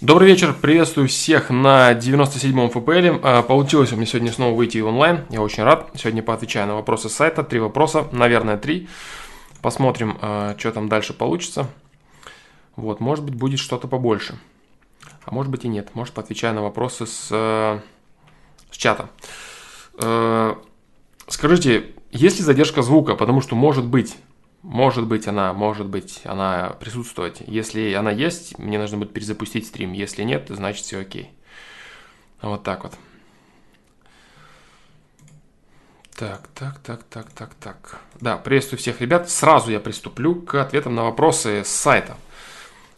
Добрый вечер, приветствую всех на 97-м ФПЛ. А, получилось у меня сегодня снова выйти онлайн, я очень рад. Сегодня поотвечаю на вопросы сайта, три вопроса, наверное, три. Посмотрим, а, что там дальше получится. Вот, может быть, будет что-то побольше. А может быть и нет. Может, поотвечаю на вопросы с, э, с чата. Э, скажите, есть ли задержка звука? Потому что может быть может быть она, может быть она присутствовать. Если она есть, мне нужно будет перезапустить стрим. Если нет, значит все окей. Вот так вот. Так, так, так, так, так, так. Да, приветствую всех ребят. Сразу я приступлю к ответам на вопросы с сайта.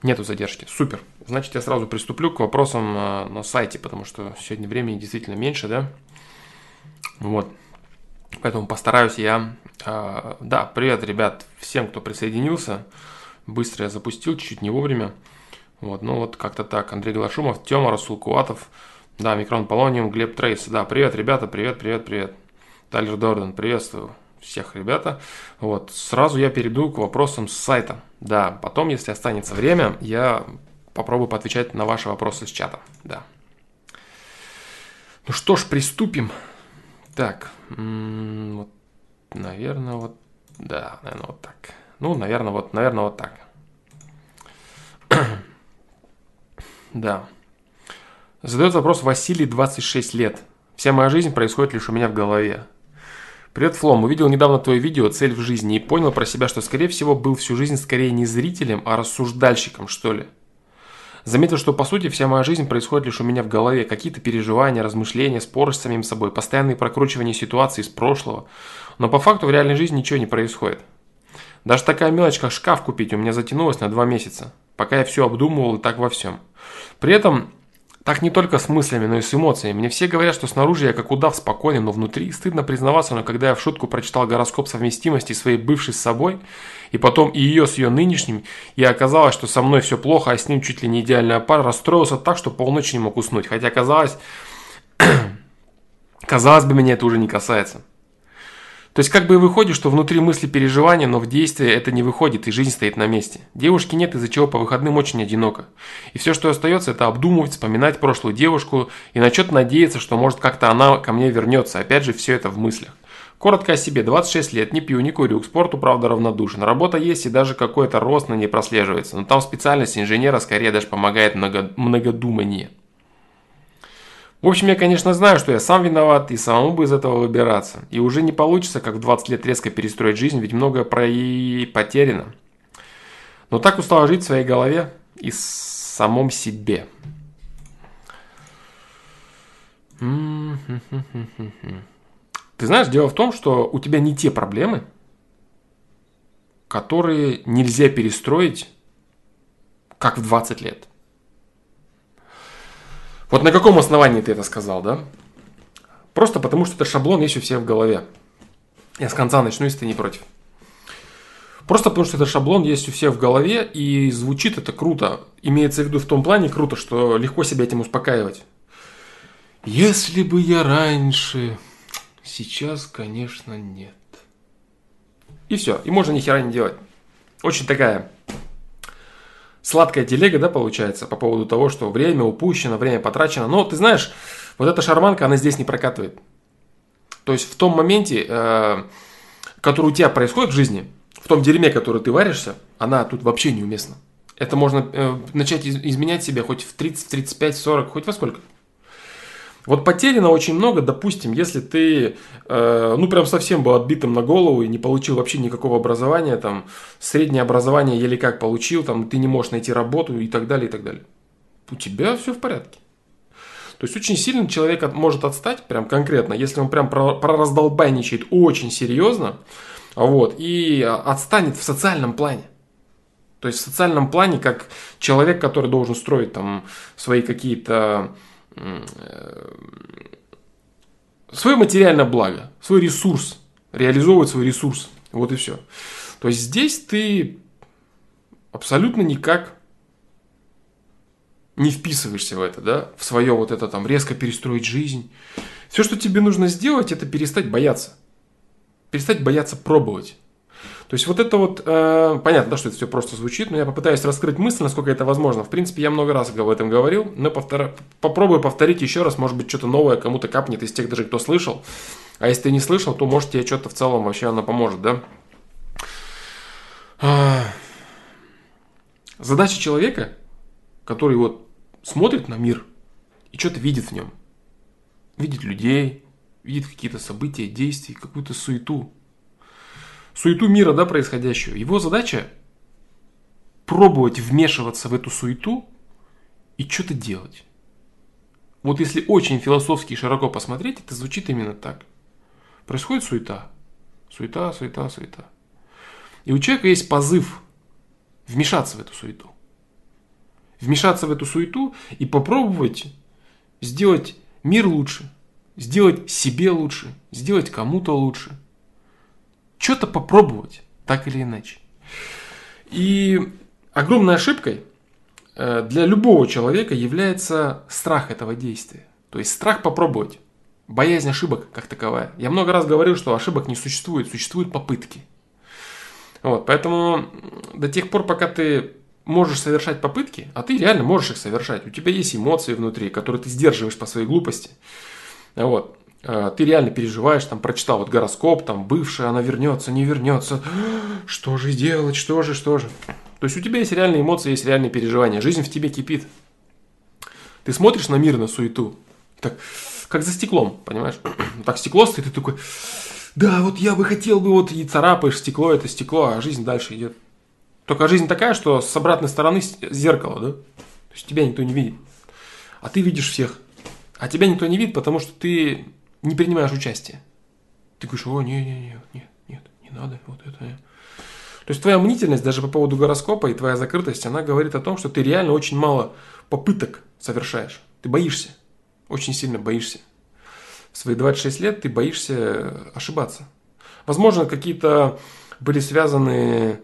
Нету задержки. Супер. Значит, я сразу приступлю к вопросам э, на сайте, потому что сегодня времени действительно меньше, да? Вот. Поэтому постараюсь я... Э, да, привет, ребят, всем, кто присоединился. Быстро я запустил, чуть-чуть не вовремя. Вот, ну вот как-то так. Андрей Глашумов, Тёма, Расул Куатов, да, Микрон Полониум, Глеб Трейс. Да, привет, ребята, привет, привет, привет. Тайлер Дорден, приветствую всех, ребята. Вот, сразу я перейду к вопросам с сайта. Да, потом, если останется время, я попробую поотвечать на ваши вопросы с чата. Да. Ну что ж, приступим. Так, вот, наверное, вот, да, наверное, вот так. Ну, наверное, вот, наверное, вот так. да. Задает вопрос Василий, 26 лет. Вся моя жизнь происходит лишь у меня в голове. Привет, Флом. Увидел недавно твое видео «Цель в жизни» и понял про себя, что, скорее всего, был всю жизнь скорее не зрителем, а рассуждальщиком, что ли. Заметил, что по сути вся моя жизнь происходит лишь у меня в голове. Какие-то переживания, размышления, споры с самим собой, постоянные прокручивания ситуаций из прошлого. Но по факту в реальной жизни ничего не происходит. Даже такая мелочь, как шкаф купить, у меня затянулась на два месяца, пока я все обдумывал и так во всем. При этом так не только с мыслями, но и с эмоциями. Мне все говорят, что снаружи я как удав спокойный, но внутри стыдно признаваться, но когда я в шутку прочитал гороскоп совместимости своей бывшей с собой, и потом и ее с ее нынешним, и оказалось, что со мной все плохо, а с ним чуть ли не идеальная пара, расстроился так, что полночи не мог уснуть. Хотя казалось, казалось бы, меня это уже не касается. То есть как бы и выходит, что внутри мысли переживания, но в действии это не выходит, и жизнь стоит на месте. Девушки нет, из-за чего по выходным очень одиноко. И все, что остается, это обдумывать, вспоминать прошлую девушку и на что-то надеяться, что может как-то она ко мне вернется. Опять же, все это в мыслях. Коротко о себе. 26 лет, не пью, не курю, к спорту, правда, равнодушен. Работа есть и даже какой-то рост на ней прослеживается. Но там специальность инженера скорее даже помогает много, многодумание. В общем, я, конечно, знаю, что я сам виноват и самому бы из этого выбираться. И уже не получится, как в 20 лет резко перестроить жизнь, ведь многое про и потеряно. Но так устал жить в своей голове и самом себе. Ты знаешь, дело в том, что у тебя не те проблемы, которые нельзя перестроить, как в 20 лет. Вот на каком основании ты это сказал, да? Просто потому, что это шаблон есть у всех в голове. Я с конца начну, если ты не против. Просто потому, что это шаблон есть у всех в голове, и звучит это круто. Имеется в виду в том плане круто, что легко себя этим успокаивать. Если бы я раньше... Сейчас, конечно, нет. И все. И можно ни хера не делать. Очень такая сладкая телега, да, получается, по поводу того, что время упущено, время потрачено. Но ты знаешь, вот эта шарманка, она здесь не прокатывает. То есть в том моменте, э, который у тебя происходит в жизни, в том дерьме, который ты варишься, она тут вообще неуместна. Это можно э, начать из- изменять себя хоть в 30, в 35, 40, хоть во сколько. Вот потеряно очень много, допустим, если ты, э, ну, прям совсем был отбитым на голову и не получил вообще никакого образования, там, среднее образование еле как получил, там, ты не можешь найти работу и так далее, и так далее. У тебя все в порядке. То есть очень сильно человек может отстать, прям конкретно, если он прям прораздолбайничает очень серьезно, вот, и отстанет в социальном плане. То есть в социальном плане, как человек, который должен строить там свои какие-то свое материальное благо, свой ресурс, реализовывать свой ресурс. Вот и все. То есть здесь ты абсолютно никак не вписываешься в это, да, в свое вот это там резко перестроить жизнь. Все, что тебе нужно сделать, это перестать бояться. Перестать бояться пробовать. То есть вот это вот, э, понятно, да, что это все просто звучит, но я попытаюсь раскрыть мысль, насколько это возможно. В принципе, я много раз об этом говорил, но повтор... попробую повторить еще раз, может быть, что-то новое кому-то капнет из тех даже, кто слышал. А если ты не слышал, то, может, тебе что-то в целом вообще оно поможет, да? А... Задача человека, который вот смотрит на мир и что-то видит в нем. Видит людей, видит какие-то события, действия, какую-то суету, суету мира, да, происходящего. Его задача пробовать вмешиваться в эту суету и что-то делать. Вот если очень философски и широко посмотреть, это звучит именно так. Происходит суета. Суета, суета, суета. И у человека есть позыв вмешаться в эту суету. Вмешаться в эту суету и попробовать сделать мир лучше, сделать себе лучше, сделать кому-то лучше – что-то попробовать, так или иначе. И огромной ошибкой э, для любого человека является страх этого действия. То есть страх попробовать. Боязнь ошибок как таковая. Я много раз говорил, что ошибок не существует, существуют попытки. Вот, поэтому до тех пор, пока ты можешь совершать попытки, а ты реально можешь их совершать, у тебя есть эмоции внутри, которые ты сдерживаешь по своей глупости. Вот. Э, ты реально переживаешь, там, прочитал вот гороскоп, там, бывшая, она вернется, не вернется, что же делать, что же, что же. То есть у тебя есть реальные эмоции, есть реальные переживания, жизнь в тебе кипит. Ты смотришь на мир, на суету, так, как за стеклом, понимаешь? Так стекло стоит, и ты такой, да, вот я бы хотел бы, вот и царапаешь стекло, это стекло, а жизнь дальше идет. Только жизнь такая, что с обратной стороны зеркало, да? То есть тебя никто не видит. А ты видишь всех. А тебя никто не видит, потому что ты не принимаешь участие. Ты говоришь, о, нет, нет, нет, нет, нет, не надо, вот это. То есть твоя мнительность даже по поводу гороскопа и твоя закрытость, она говорит о том, что ты реально очень мало попыток совершаешь. Ты боишься, очень сильно боишься. В свои 26 лет ты боишься ошибаться. Возможно, какие-то были связаны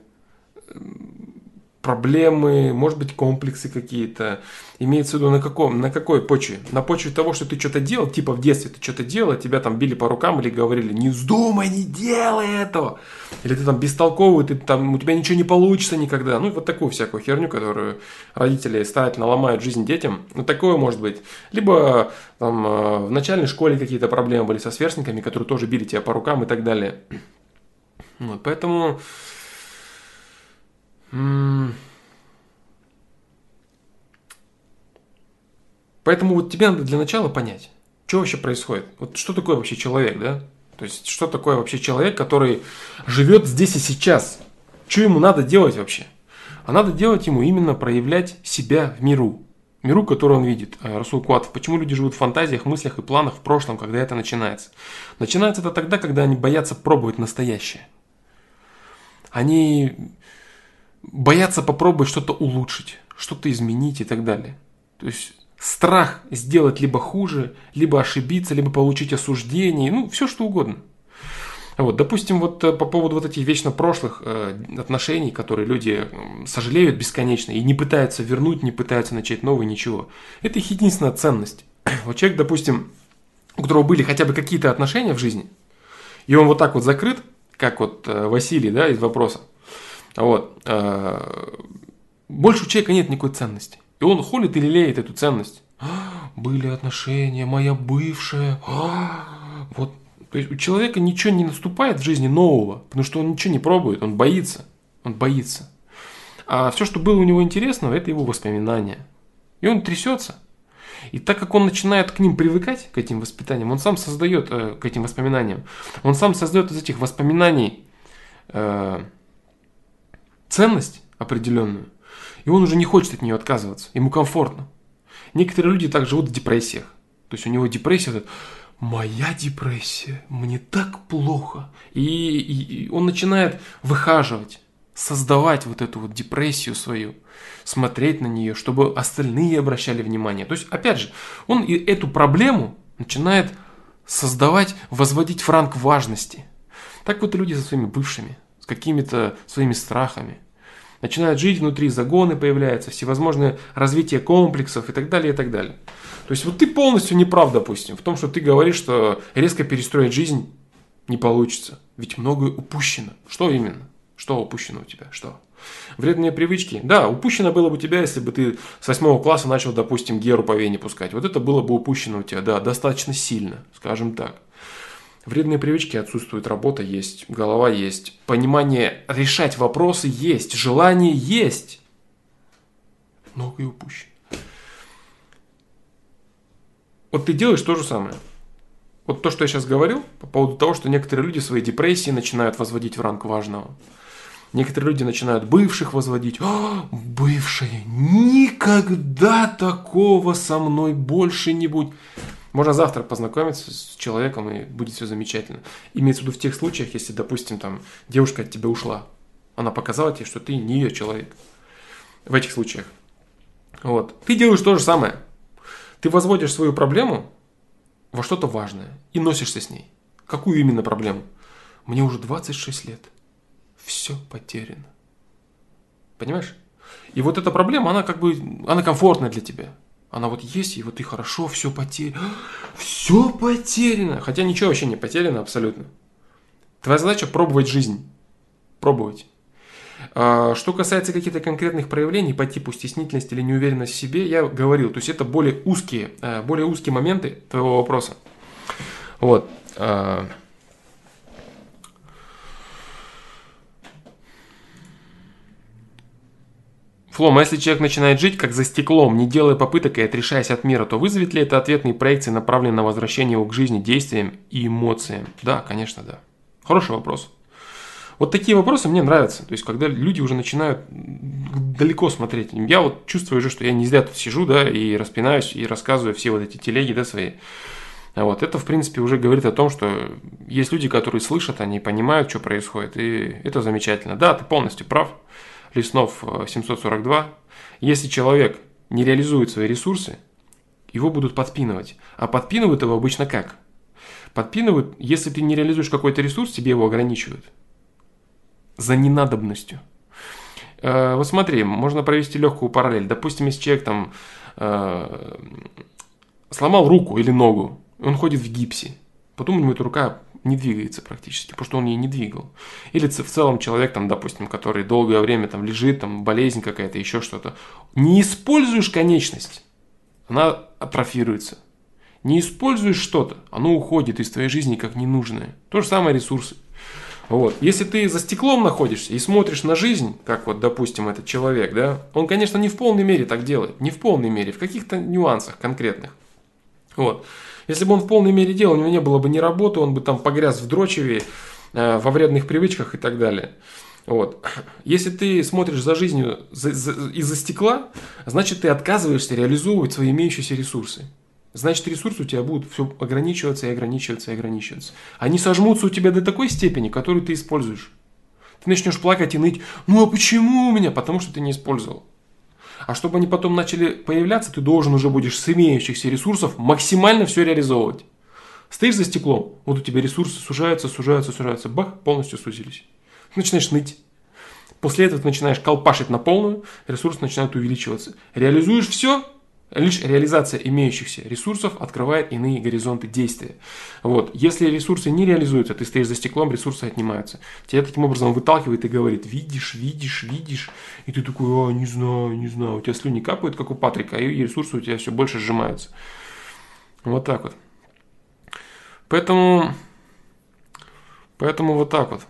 проблемы, может быть, комплексы какие-то. Имеется в виду на каком, на какой почве? На почве того, что ты что-то делал, типа в детстве ты что-то делал, тебя там били по рукам или говорили, не вздумай, не делай этого. Или ты там бестолковый, ты там, у тебя ничего не получится никогда. Ну, вот такую всякую херню, которую родители старательно ломают жизнь детям. Ну, такое может быть. Либо там э, в начальной школе какие-то проблемы были со сверстниками, которые тоже били тебя по рукам и так далее. Вот, поэтому Поэтому вот тебе надо для начала понять, что вообще происходит. Вот что такое вообще человек, да? То есть, что такое вообще человек, который живет здесь и сейчас? Что ему надо делать вообще? А надо делать ему именно проявлять себя в миру. Миру, который он видит. Э, Расул Куатов. Почему люди живут в фантазиях, мыслях и планах в прошлом, когда это начинается? Начинается это тогда, когда они боятся пробовать настоящее. Они боятся попробовать что-то улучшить, что-то изменить и так далее. То есть страх сделать либо хуже, либо ошибиться, либо получить осуждение, ну, все что угодно. Вот, допустим, вот э, по поводу вот этих вечно прошлых э, отношений, которые люди сожалеют бесконечно и не пытаются вернуть, не пытаются начать новый, ничего. Это их единственная ценность. Вот человек, допустим, у которого были хотя бы какие-то отношения в жизни, и он вот так вот закрыт, как вот э, Василий, да, из вопроса, вот. Э, больше у человека нет никакой ценности. И он холит и лелеет эту ценность. Были отношения, моя бывшая. Вот. То есть у человека ничего не наступает в жизни нового, потому что он ничего не пробует, он боится. Он боится. А все, что было у него интересного, это его воспоминания. И он трясется. И так как он начинает к ним привыкать, к этим воспитаниям, он сам создает э, к этим воспоминаниям, он сам создает из этих воспоминаний э, ценность определенную, и он уже не хочет от нее отказываться, ему комфортно. Некоторые люди так живут в депрессиях. То есть у него депрессия, вот, моя депрессия, мне так плохо. И, и, и он начинает выхаживать, создавать вот эту вот депрессию свою, смотреть на нее, чтобы остальные обращали внимание. То есть, опять же, он и эту проблему начинает создавать, возводить в ранг важности. Так вот люди со своими бывшими с какими-то своими страхами. Начинают жить внутри, загоны появляются, всевозможные развитие комплексов и так далее, и так далее. То есть вот ты полностью не прав, допустим, в том, что ты говоришь, что резко перестроить жизнь не получится. Ведь многое упущено. Что именно? Что упущено у тебя? Что? Вредные привычки? Да, упущено было бы у тебя, если бы ты с восьмого класса начал, допустим, геру по вене пускать. Вот это было бы упущено у тебя, да, достаточно сильно, скажем так. Вредные привычки отсутствуют, работа есть, голова есть, понимание решать вопросы есть, желание есть. Многое упущено. Вот ты делаешь то же самое. Вот то, что я сейчас говорил, по поводу того, что некоторые люди свои депрессии начинают возводить в ранг важного. Некоторые люди начинают бывших возводить. О, бывшие, никогда такого со мной больше не будет. Можно завтра познакомиться с человеком, и будет все замечательно. Имеется в виду в тех случаях, если, допустим, там девушка от тебя ушла. Она показала тебе, что ты не ее человек. В этих случаях. Вот. Ты делаешь то же самое. Ты возводишь свою проблему во что-то важное и носишься с ней. Какую именно проблему? Мне уже 26 лет. Все потеряно. Понимаешь? И вот эта проблема, она как бы, она комфортная для тебя. Она вот есть, и вот ты хорошо, все потеряно. Все потеряно. Хотя ничего вообще не потеряно абсолютно. Твоя задача пробовать жизнь. Пробовать. А, что касается каких-то конкретных проявлений по типу стеснительности или неуверенности в себе, я говорил, то есть это более узкие, э, более узкие моменты твоего вопроса. Вот. Флом, а если человек начинает жить как за стеклом, не делая попыток и отрешаясь от мира, то вызовет ли это ответные проекции, направленные на возвращение его к жизни, действиям и эмоциям? Да, конечно, да. Хороший вопрос. Вот такие вопросы мне нравятся. То есть, когда люди уже начинают далеко смотреть. Я вот чувствую уже, что я не зря тут сижу, да, и распинаюсь, и рассказываю все вот эти телеги, да, свои. Вот. Это, в принципе, уже говорит о том, что есть люди, которые слышат, они понимают, что происходит, и это замечательно. Да, ты полностью прав. Леснов 742, э, если человек не реализует свои ресурсы, его будут подпинывать. А подпинывают его обычно как? Подпинывают, если ты не реализуешь какой-то ресурс, тебе его ограничивают. За ненадобностью. Э, вот смотри, можно провести легкую параллель. Допустим, если человек там э, сломал руку или ногу, он ходит в гипсе, потом у него эта рука не двигается практически, потому что он ей не двигал. Или в целом человек, там, допустим, который долгое время там лежит, там болезнь какая-то, еще что-то. Не используешь конечность, она атрофируется. Не используешь что-то, оно уходит из твоей жизни как ненужное. То же самое ресурсы. Вот. Если ты за стеклом находишься и смотришь на жизнь, как вот, допустим, этот человек, да, он, конечно, не в полной мере так делает, не в полной мере, в каких-то нюансах конкретных. Вот. Если бы он в полной мере делал, у него не было бы ни работы, он бы там погряз в дрочеве, э, во вредных привычках и так далее. Вот. Если ты смотришь за жизнью из-за стекла, значит ты отказываешься реализовывать свои имеющиеся ресурсы. Значит, ресурсы у тебя будут все ограничиваться и ограничиваться и ограничиваться. Они сожмутся у тебя до такой степени, которую ты используешь. Ты начнешь плакать и ныть, ну а почему у меня? Потому что ты не использовал. А чтобы они потом начали появляться, ты должен уже будешь с имеющихся ресурсов максимально все реализовывать. Стоишь за стеклом, вот у тебя ресурсы сужаются, сужаются, сужаются, бах, полностью сузились. Начинаешь ныть. После этого ты начинаешь колпашить на полную, ресурсы начинают увеличиваться. Реализуешь все, Лишь реализация имеющихся ресурсов открывает иные горизонты действия. Вот. Если ресурсы не реализуются, ты стоишь за стеклом, ресурсы отнимаются. Тебя таким образом выталкивает и говорит, видишь, видишь, видишь. И ты такой, а, не знаю, не знаю. У тебя слюни капают, как у Патрика, и ресурсы у тебя все больше сжимаются. Вот так вот. Поэтому, поэтому вот так вот.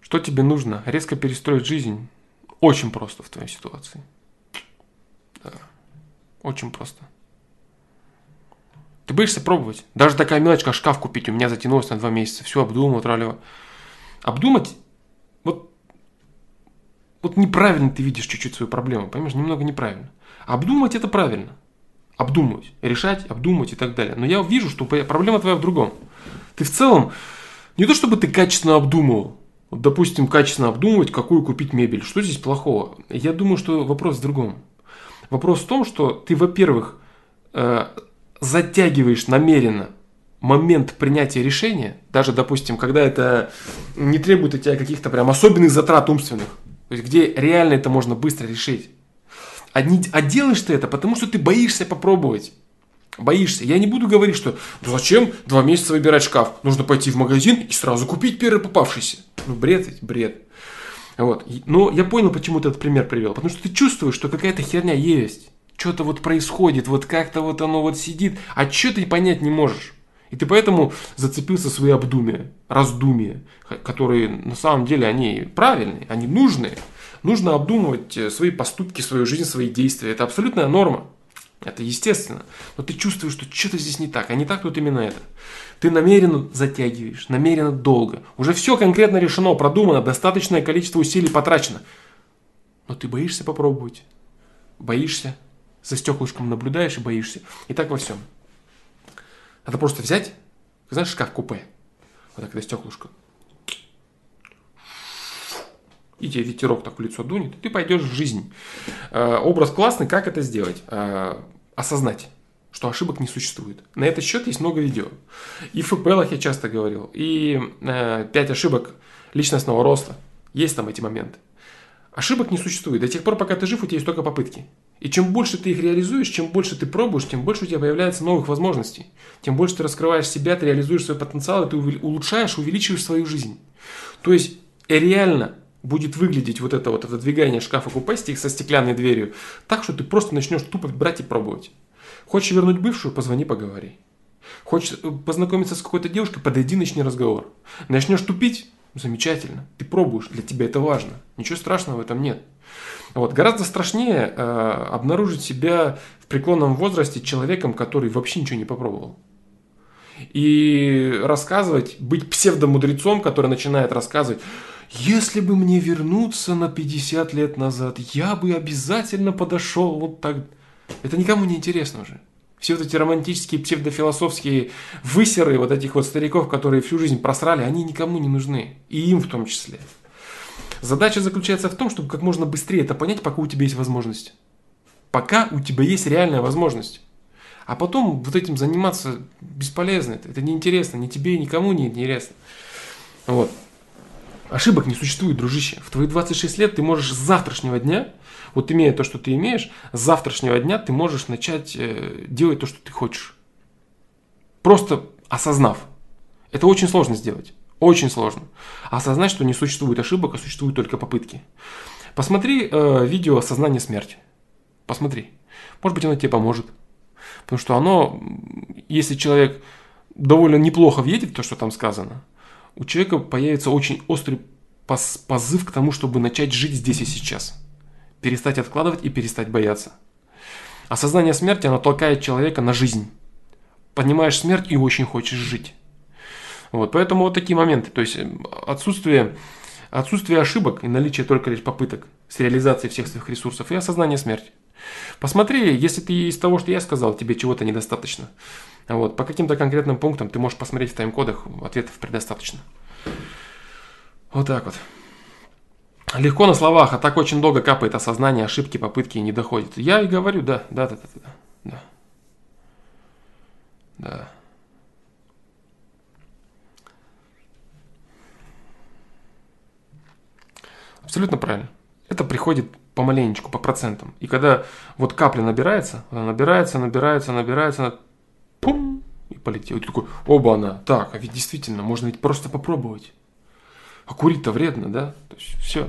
Что тебе нужно? Резко перестроить жизнь? Очень просто в твоей ситуации. Да. Очень просто. Ты боишься пробовать. Даже такая мелочь, как шкаф купить, у меня затянулось на два месяца. Все обдумал, тралево. Обдумать, вот, вот неправильно ты видишь чуть-чуть свою проблему, понимаешь, немного неправильно. Обдумать это правильно. Обдумывать, решать, обдумать и так далее. Но я вижу, что проблема твоя в другом. Ты в целом, не то чтобы ты качественно обдумывал, вот, допустим, качественно обдумывать, какую купить мебель. Что здесь плохого? Я думаю, что вопрос в другом. Вопрос в том, что ты, во-первых, э, затягиваешь намеренно момент принятия решения, даже, допустим, когда это не требует от тебя каких-то прям особенных затрат умственных, то есть где реально это можно быстро решить. А, а делаешь ты это, потому что ты боишься попробовать. Боишься. Я не буду говорить, что «Ну зачем два месяца выбирать шкаф? Нужно пойти в магазин и сразу купить первый попавшийся. Ну, бред ведь, бред. Вот. Но я понял, почему ты этот пример привел. Потому что ты чувствуешь, что какая-то херня есть. Что-то вот происходит, вот как-то вот оно вот сидит, а что ты понять не можешь. И ты поэтому зацепился свои обдумия, раздумия, которые на самом деле они правильные, они нужные. Нужно обдумывать э, свои поступки, свою жизнь, свои действия. Это абсолютная норма. Это естественно. Но ты чувствуешь, что что-то здесь не так. А не так тут именно это. Ты намеренно затягиваешь, намеренно долго. Уже все конкретно решено, продумано, достаточное количество усилий потрачено. Но ты боишься попробовать. Боишься. За стеклышком наблюдаешь и боишься. И так во всем. Надо просто взять, знаешь, шкаф-купе. Вот так, это стеклышко. И тебе ветерок так в лицо дунет, и ты пойдешь в жизнь. Э, образ классный, как это сделать? Э, осознать что ошибок не существует. На этот счет есть много видео. И в ФПЛах я часто говорил. И э, 5 ошибок личностного роста. Есть там эти моменты. Ошибок не существует. До тех пор, пока ты жив, у тебя есть только попытки. И чем больше ты их реализуешь, чем больше ты пробуешь, тем больше у тебя появляется новых возможностей. Тем больше ты раскрываешь себя, ты реализуешь свой потенциал, и ты улучшаешь, увеличиваешь свою жизнь. То есть реально будет выглядеть вот это вот отодвигание шкафа купе со стеклянной дверью так, что ты просто начнешь тупо брать и пробовать. Хочешь вернуть бывшую, позвони, поговори. Хочешь э, познакомиться с какой-то девушкой, подойди, начни разговор. Начнешь тупить, замечательно, ты пробуешь, для тебя это важно. Ничего страшного в этом нет. Вот. Гораздо страшнее э, обнаружить себя в преклонном возрасте человеком, который вообще ничего не попробовал. И рассказывать, быть псевдомудрецом, который начинает рассказывать, если бы мне вернуться на 50 лет назад, я бы обязательно подошел вот так. Это никому не интересно уже. Все вот эти романтические, псевдофилософские высеры вот этих вот стариков, которые всю жизнь просрали, они никому не нужны. И им в том числе. Задача заключается в том, чтобы как можно быстрее это понять, пока у тебя есть возможность. Пока у тебя есть реальная возможность. А потом вот этим заниматься бесполезно. Это, неинтересно. Ни тебе, никому не интересно. Вот. Ошибок не существует, дружище. В твои 26 лет ты можешь с завтрашнего дня, вот имея то, что ты имеешь, с завтрашнего дня ты можешь начать э, делать то, что ты хочешь. Просто осознав. Это очень сложно сделать. Очень сложно. Осознать, что не существует ошибок, а существуют только попытки. Посмотри э, видео «Осознание смерти». Посмотри. Может быть, оно тебе поможет. Потому что оно, если человек довольно неплохо въедет то, что там сказано, у человека появится очень острый позыв к тому, чтобы начать жить здесь и сейчас. Перестать откладывать и перестать бояться. Осознание смерти, оно толкает человека на жизнь. Понимаешь смерть и очень хочешь жить. Вот, поэтому вот такие моменты. То есть э, отсутствие, отсутствие ошибок и наличие только лишь попыток с реализацией всех своих ресурсов и осознание смерти. Посмотри, если ты из того, что я сказал, тебе чего-то недостаточно. Вот, по каким-то конкретным пунктам ты можешь посмотреть в тайм-кодах, ответов предостаточно. Вот так вот. Легко на словах, а так очень долго капает осознание, ошибки, попытки не доходит. Я и говорю, да, да, да, да, да. Да. Абсолютно правильно. Это приходит помаленечку, по процентам. И когда вот капля набирается, она набирается, набирается, набирается, полетел. И ты такой, оба она, так, а ведь действительно, можно ведь просто попробовать. А курить-то вредно, да? То есть все.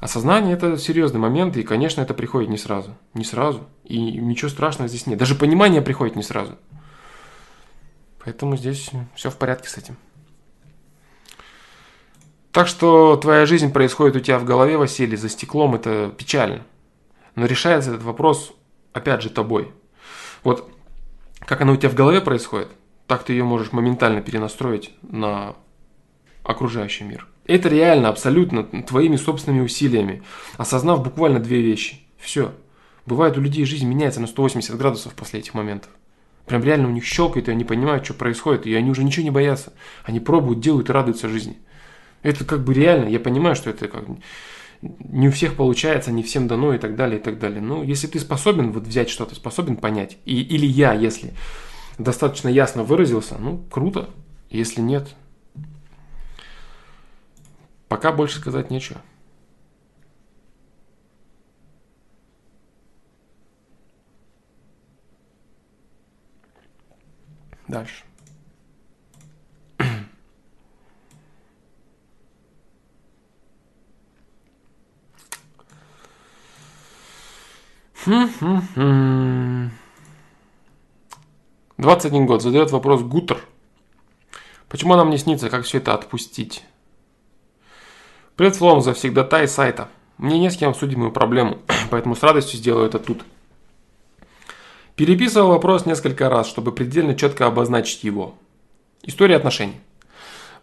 Осознание это серьезный момент, и, конечно, это приходит не сразу. Не сразу. И ничего страшного здесь нет. Даже понимание приходит не сразу. Поэтому здесь все в порядке с этим. Так что твоя жизнь происходит у тебя в голове, Василий, за стеклом, это печально. Но решается этот вопрос, опять же, тобой. Вот как она у тебя в голове происходит, так ты ее можешь моментально перенастроить на окружающий мир. Это реально, абсолютно твоими собственными усилиями, осознав буквально две вещи. Все. Бывает у людей жизнь меняется на 180 градусов после этих моментов. Прям реально у них щелкает, и они понимают, что происходит, и они уже ничего не боятся. Они пробуют, делают и радуются жизни. Это как бы реально, я понимаю, что это как не у всех получается, не всем дано и так далее, и так далее. Но если ты способен вот взять что-то, способен понять, и, или я, если достаточно ясно выразился, ну, круто. Если нет, пока больше сказать нечего. Дальше. Двадцать один год. Задает вопрос Гутер. Почему нам не снится, как все это отпустить? Привет, Флом, завсегда и сайта. Мне не с кем обсудить мою проблему, поэтому с радостью сделаю это тут. Переписывал вопрос несколько раз, чтобы предельно четко обозначить его. История отношений.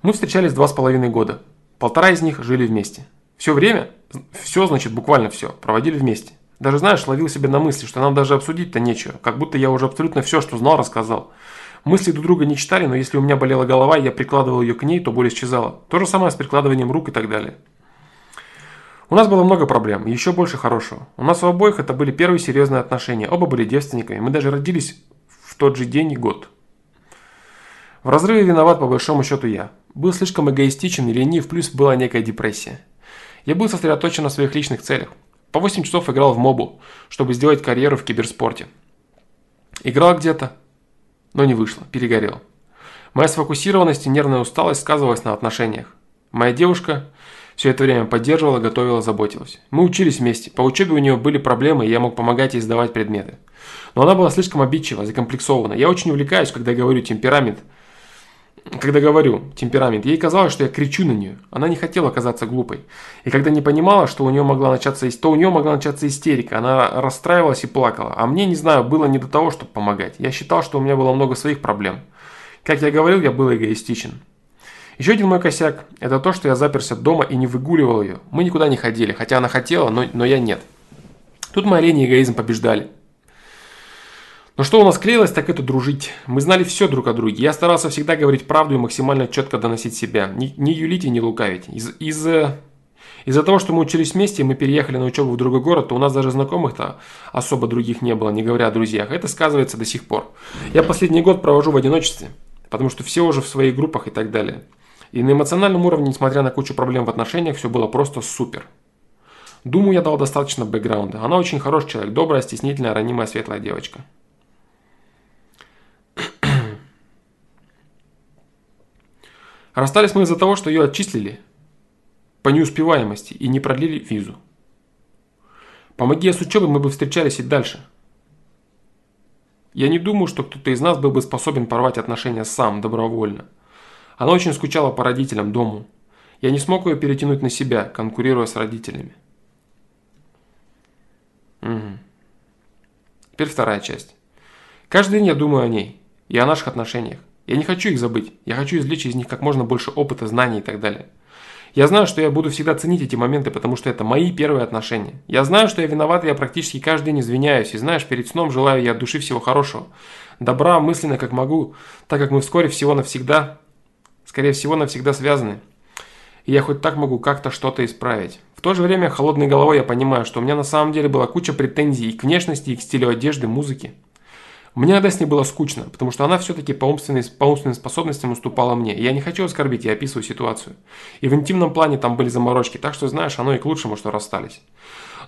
Мы встречались два с половиной года. Полтора из них жили вместе. Все время, все значит буквально все, проводили вместе. Даже, знаешь, ловил себя на мысли, что нам даже обсудить-то нечего. Как будто я уже абсолютно все, что знал, рассказал. Мысли друг друга не читали, но если у меня болела голова, и я прикладывал ее к ней, то боль исчезала. То же самое с прикладыванием рук и так далее. У нас было много проблем, еще больше хорошего. У нас у обоих это были первые серьезные отношения, оба были девственниками, мы даже родились в тот же день и год. В разрыве виноват по большому счету я. Был слишком эгоистичен и ленив, плюс была некая депрессия. Я был сосредоточен на своих личных целях. По 8 часов играл в мобу, чтобы сделать карьеру в киберспорте. Играл где-то, но не вышло, перегорел. Моя сфокусированность и нервная усталость сказывалась на отношениях. Моя девушка все это время поддерживала, готовила, заботилась. Мы учились вместе. По учебе у нее были проблемы, и я мог помогать ей сдавать предметы. Но она была слишком обидчива, закомплексована. Я очень увлекаюсь, когда говорю темперамент. Когда говорю темперамент, ей казалось, что я кричу на нее. Она не хотела казаться глупой. И когда не понимала, что у нее могла начаться, то у нее могла начаться истерика. Она расстраивалась и плакала. А мне, не знаю, было не до того, чтобы помогать. Я считал, что у меня было много своих проблем. Как я говорил, я был эгоистичен. Еще один мой косяк – это то, что я заперся дома и не выгуливал ее. Мы никуда не ходили, хотя она хотела, но, но я нет. Тут мои лень и эгоизм побеждали. Но что у нас клеилось, так это дружить. Мы знали все друг о друге. Я старался всегда говорить правду и максимально четко доносить себя. Не, юлить и не лукавить. Из, из, из-за того, что мы учились вместе, и мы переехали на учебу в другой город, то у нас даже знакомых-то особо других не было, не говоря о друзьях. Это сказывается до сих пор. Я последний год провожу в одиночестве, потому что все уже в своих группах и так далее. И на эмоциональном уровне, несмотря на кучу проблем в отношениях, все было просто супер. Думаю, я дал достаточно бэкграунда. Она очень хороший человек, добрая, стеснительная, ранимая, светлая девочка. Расстались мы из-за того, что ее отчислили по неуспеваемости и не продлили визу. Помоги я с учебой, мы бы встречались и дальше. Я не думаю, что кто-то из нас был бы способен порвать отношения сам, добровольно – она очень скучала по родителям, дому. Я не смог ее перетянуть на себя, конкурируя с родителями. Угу. Теперь вторая часть. Каждый день я думаю о ней и о наших отношениях. Я не хочу их забыть. Я хочу извлечь из них как можно больше опыта, знаний и так далее. Я знаю, что я буду всегда ценить эти моменты, потому что это мои первые отношения. Я знаю, что я виноват, и я практически каждый день извиняюсь. И знаешь, перед сном желаю я от души всего хорошего. Добра, мысленно, как могу, так как мы вскоре всего навсегда скорее всего, навсегда связаны. И я хоть так могу как-то что-то исправить. В то же время, холодной головой я понимаю, что у меня на самом деле была куча претензий и к внешности, и к стилю одежды, музыки. Мне иногда с ней было скучно, потому что она все-таки по, умственной, по умственным способностям уступала мне. Я не хочу оскорбить, я описываю ситуацию. И в интимном плане там были заморочки, так что, знаешь, оно и к лучшему, что расстались.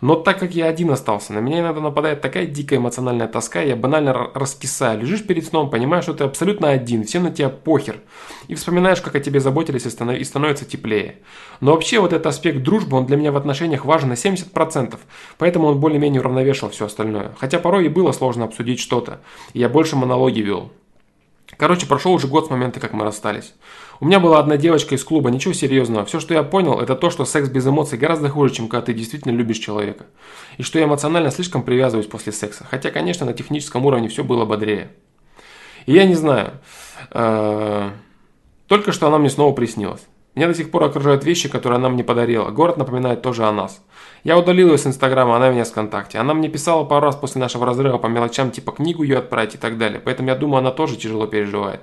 Но так как я один остался, на меня иногда нападает такая дикая эмоциональная тоска, я банально раскисаю. Лежишь перед сном, понимаешь, что ты абсолютно один, всем на тебя похер. И вспоминаешь, как о тебе заботились и, станов... и становится теплее. Но вообще вот этот аспект дружбы, он для меня в отношениях важен на 70%. Поэтому он более-менее уравновешивал все остальное. Хотя порой и было сложно обсудить что-то. И я больше монологи вел. Короче, прошел уже год с момента, как мы расстались. У меня была одна девочка из клуба, ничего серьезного. Все, что я понял, это то, что секс без эмоций гораздо хуже, чем когда ты действительно любишь человека. И что я эмоционально слишком привязываюсь после секса. Хотя, конечно, на техническом уровне все было бодрее. И я не знаю. Э, только что она мне снова приснилась. Меня до сих пор окружают вещи, которые она мне подарила. Город напоминает тоже о нас. Я удалил ее с Инстаграма, она меня с ВКонтакте. Она мне писала пару раз после нашего разрыва по мелочам, типа книгу ее отправить и так далее. Поэтому я думаю, она тоже тяжело переживает.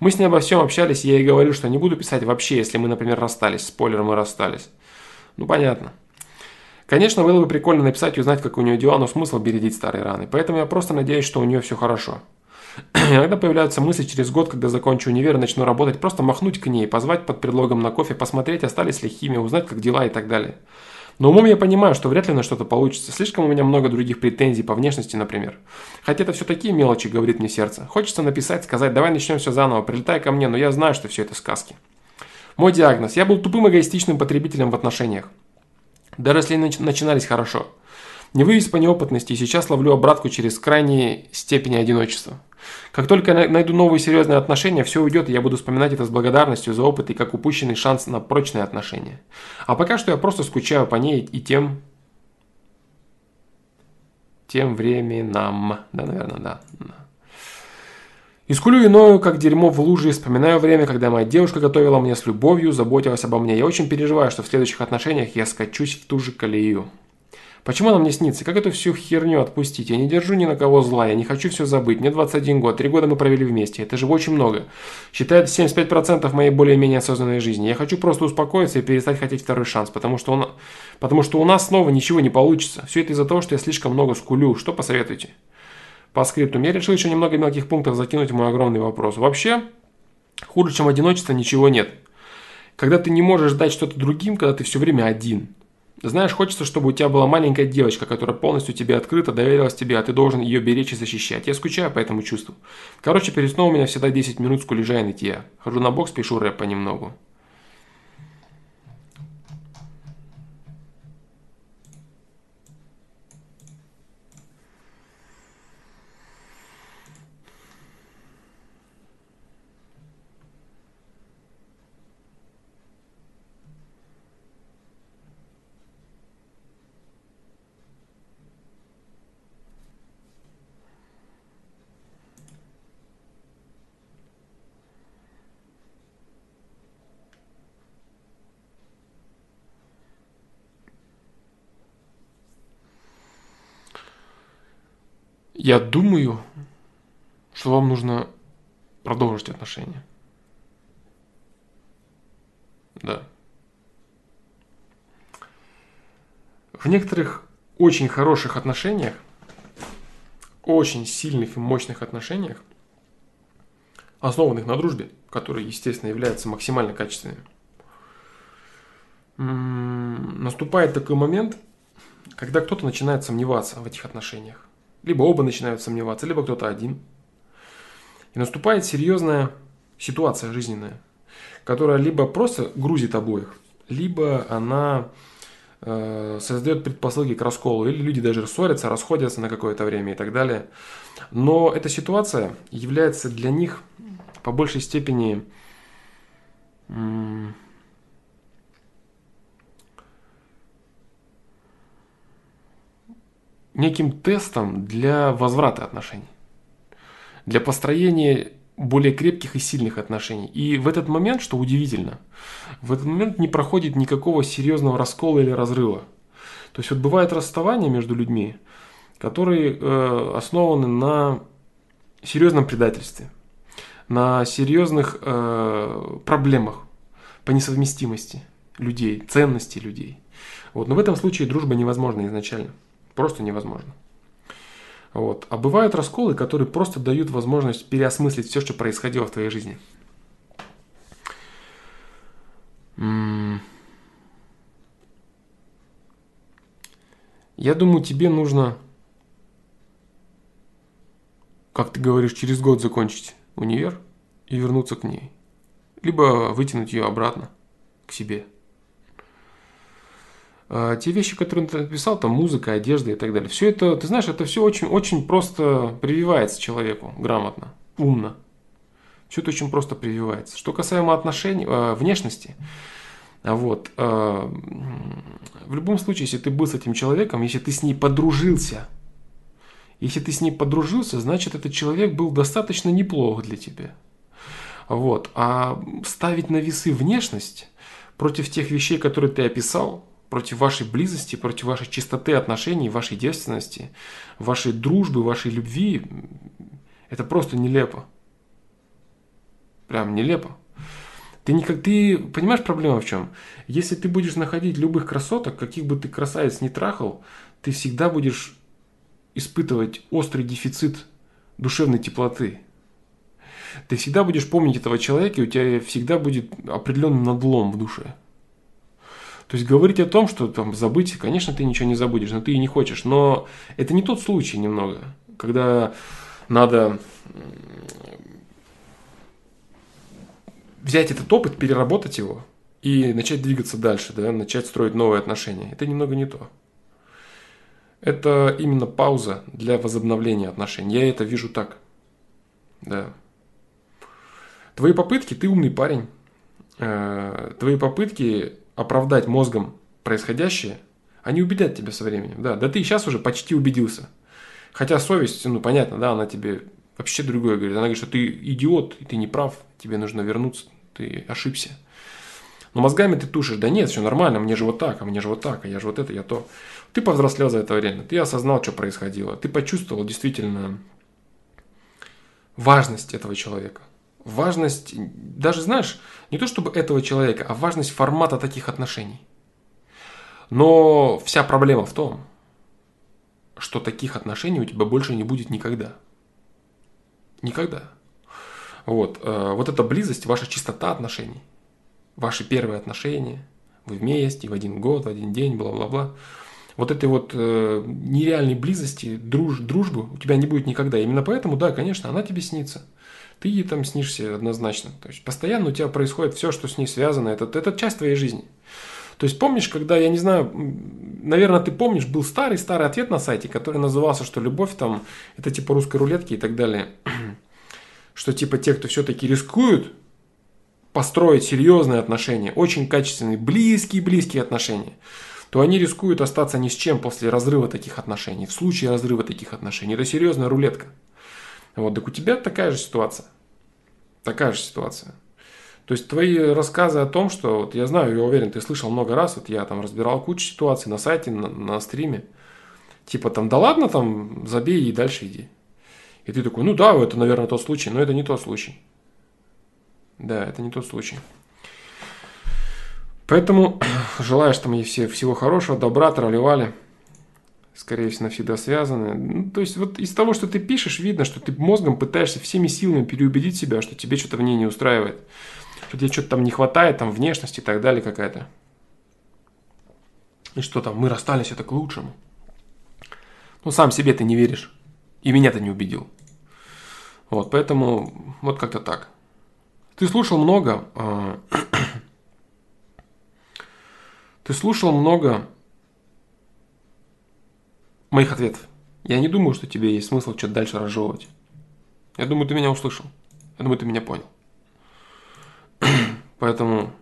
Мы с ней обо всем общались, и я ей говорю, что не буду писать вообще, если мы, например, расстались. Спойлер, мы расстались. Ну, понятно. Конечно, было бы прикольно написать и узнать, как у нее дела, но смысл бередить старые раны. Поэтому я просто надеюсь, что у нее все хорошо. Иногда появляются мысли через год, когда закончу универ и начну работать, просто махнуть к ней, позвать под предлогом на кофе, посмотреть, остались ли химия, узнать, как дела и так далее. Но умом я понимаю, что вряд ли на что-то получится. Слишком у меня много других претензий по внешности, например. Хотя это все такие мелочи, говорит мне сердце. Хочется написать, сказать, давай начнем все заново, прилетай ко мне, но я знаю, что все это сказки. Мой диагноз. Я был тупым эгоистичным потребителем в отношениях. Даже если начинались хорошо. Не вывез по неопытности и сейчас ловлю обратку через крайние степени одиночества. Как только я найду новые серьезные отношения, все уйдет, и я буду вспоминать это с благодарностью за опыт и как упущенный шанс на прочные отношения. А пока что я просто скучаю по ней и тем... Тем временам. Да, наверное, да. И скулю иною, как дерьмо в луже, вспоминаю время, когда моя девушка готовила мне с любовью, заботилась обо мне. Я очень переживаю, что в следующих отношениях я скачусь в ту же колею. Почему она мне снится? Как эту всю херню отпустить? Я не держу ни на кого зла, я не хочу все забыть. Мне 21 год, три года мы провели вместе. Это же очень много. Считает 75% моей более-менее осознанной жизни. Я хочу просто успокоиться и перестать хотеть второй шанс, потому что, он, потому что у нас снова ничего не получится. Все это из-за того, что я слишком много скулю. Что посоветуете? По скрипту. Я решил еще немного мелких пунктов закинуть в мой огромный вопрос. Вообще, хуже, чем одиночество, ничего нет. Когда ты не можешь дать что-то другим, когда ты все время один – знаешь, хочется, чтобы у тебя была маленькая девочка, которая полностью тебе открыта, доверилась тебе, а ты должен ее беречь и защищать. Я скучаю по этому чувству. Короче, перед сном у меня всегда 10 минут скулежа и нытья. Хожу на бокс, пишу рэп понемногу. Я думаю, что вам нужно продолжить отношения. Да. В некоторых очень хороших отношениях, очень сильных и мощных отношениях, основанных на дружбе, которые, естественно, являются максимально качественными, наступает такой момент, когда кто-то начинает сомневаться в этих отношениях. Либо оба начинают сомневаться, либо кто-то один. И наступает серьезная ситуация жизненная, которая либо просто грузит обоих, либо она э, создает предпосылки к расколу, или люди даже ссорятся, расходятся на какое-то время и так далее. Но эта ситуация является для них по большей степени неким тестом для возврата отношений, для построения более крепких и сильных отношений. И в этот момент, что удивительно, в этот момент не проходит никакого серьезного раскола или разрыва. То есть вот бывает расставание между людьми, которые э, основаны на серьезном предательстве, на серьезных э, проблемах по несовместимости людей, ценности людей. Вот. Но в этом случае дружба невозможна изначально. Просто невозможно. Вот. А бывают расколы, которые просто дают возможность переосмыслить все, что происходило в твоей жизни. Я думаю, тебе нужно, как ты говоришь, через год закончить универ и вернуться к ней. Либо вытянуть ее обратно к себе. А, те вещи, которые ты написал, там музыка, одежда и так далее, все это, ты знаешь, это все очень, очень просто прививается человеку, грамотно, умно. Все это очень просто прививается. Что касаемо отношений, э, внешности, вот, э, в любом случае, если ты был с этим человеком, если ты с ней подружился, если ты с ней подружился, значит, этот человек был достаточно неплох для тебя. Вот. А ставить на весы внешность против тех вещей, которые ты описал, против вашей близости, против вашей чистоты отношений, вашей девственности, вашей дружбы, вашей любви, это просто нелепо. Прям нелепо. Ты, никак, ты понимаешь, проблема в чем? Если ты будешь находить любых красоток, каких бы ты красавиц не трахал, ты всегда будешь испытывать острый дефицит душевной теплоты. Ты всегда будешь помнить этого человека, и у тебя всегда будет определенный надлом в душе. То есть говорить о том, что там забыть, конечно, ты ничего не забудешь, но ты и не хочешь. Но это не тот случай немного, когда надо взять этот опыт, переработать его и начать двигаться дальше, да, начать строить новые отношения. Это немного не то. Это именно пауза для возобновления отношений. Я это вижу так. Да. Твои попытки, ты умный парень. Э, твои попытки оправдать мозгом происходящее, они убедят тебя со временем. Да, да ты сейчас уже почти убедился. Хотя совесть, ну понятно, да, она тебе вообще другое говорит. Она говорит, что ты идиот, и ты не прав, тебе нужно вернуться, ты ошибся. Но мозгами ты тушишь, да нет, все нормально, мне же вот так, а мне же вот так, а я же вот это, я то. Ты повзрослел за это время, ты осознал, что происходило, ты почувствовал действительно важность этого человека. Важность, даже знаешь, не то чтобы этого человека, а важность формата таких отношений. Но вся проблема в том, что таких отношений у тебя больше не будет никогда. Никогда. Вот, э, вот эта близость, ваша чистота отношений, ваши первые отношения, вы вместе в один год, в один день, бла-бла-бла. Вот этой вот э, нереальной близости, друж, дружбы у тебя не будет никогда. Именно поэтому, да, конечно, она тебе снится. Ты ей там снишься однозначно. То есть постоянно у тебя происходит все, что с ней связано. Это, это часть твоей жизни. То есть помнишь, когда, я не знаю, наверное, ты помнишь, был старый-старый ответ на сайте, который назывался, что любовь там, это типа русской рулетки и так далее. Что типа те, кто все-таки рискуют построить серьезные отношения, очень качественные, близкие-близкие отношения, то они рискуют остаться ни с чем после разрыва таких отношений. В случае разрыва таких отношений. Это серьезная рулетка. Вот, так у тебя такая же ситуация. Такая же ситуация. То есть твои рассказы о том, что вот я знаю, я уверен, ты слышал много раз, вот я там разбирал кучу ситуаций на сайте, на, на стриме. Типа там, да ладно, там, забей и дальше иди. И ты такой, ну да, это, наверное, тот случай, но это не тот случай. Да, это не тот случай. Поэтому желаю, что мне все, всего хорошего, добра, тролливали. Скорее всего, навсегда связаны. Ну, то есть, вот из того, что ты пишешь, видно, что ты мозгом пытаешься всеми силами переубедить себя, что тебе что-то в ней не устраивает. Что тебе что-то там не хватает, там внешности и так далее какая-то. И что там, мы расстались, это к лучшему. Ну, сам себе ты не веришь. И меня ты не убедил. Вот, поэтому вот как-то так. Ты слушал много... Э, ты слушал много моих ответов. Я не думаю, что тебе есть смысл что-то дальше разжевывать. Я думаю, ты меня услышал. Я думаю, ты меня понял. Поэтому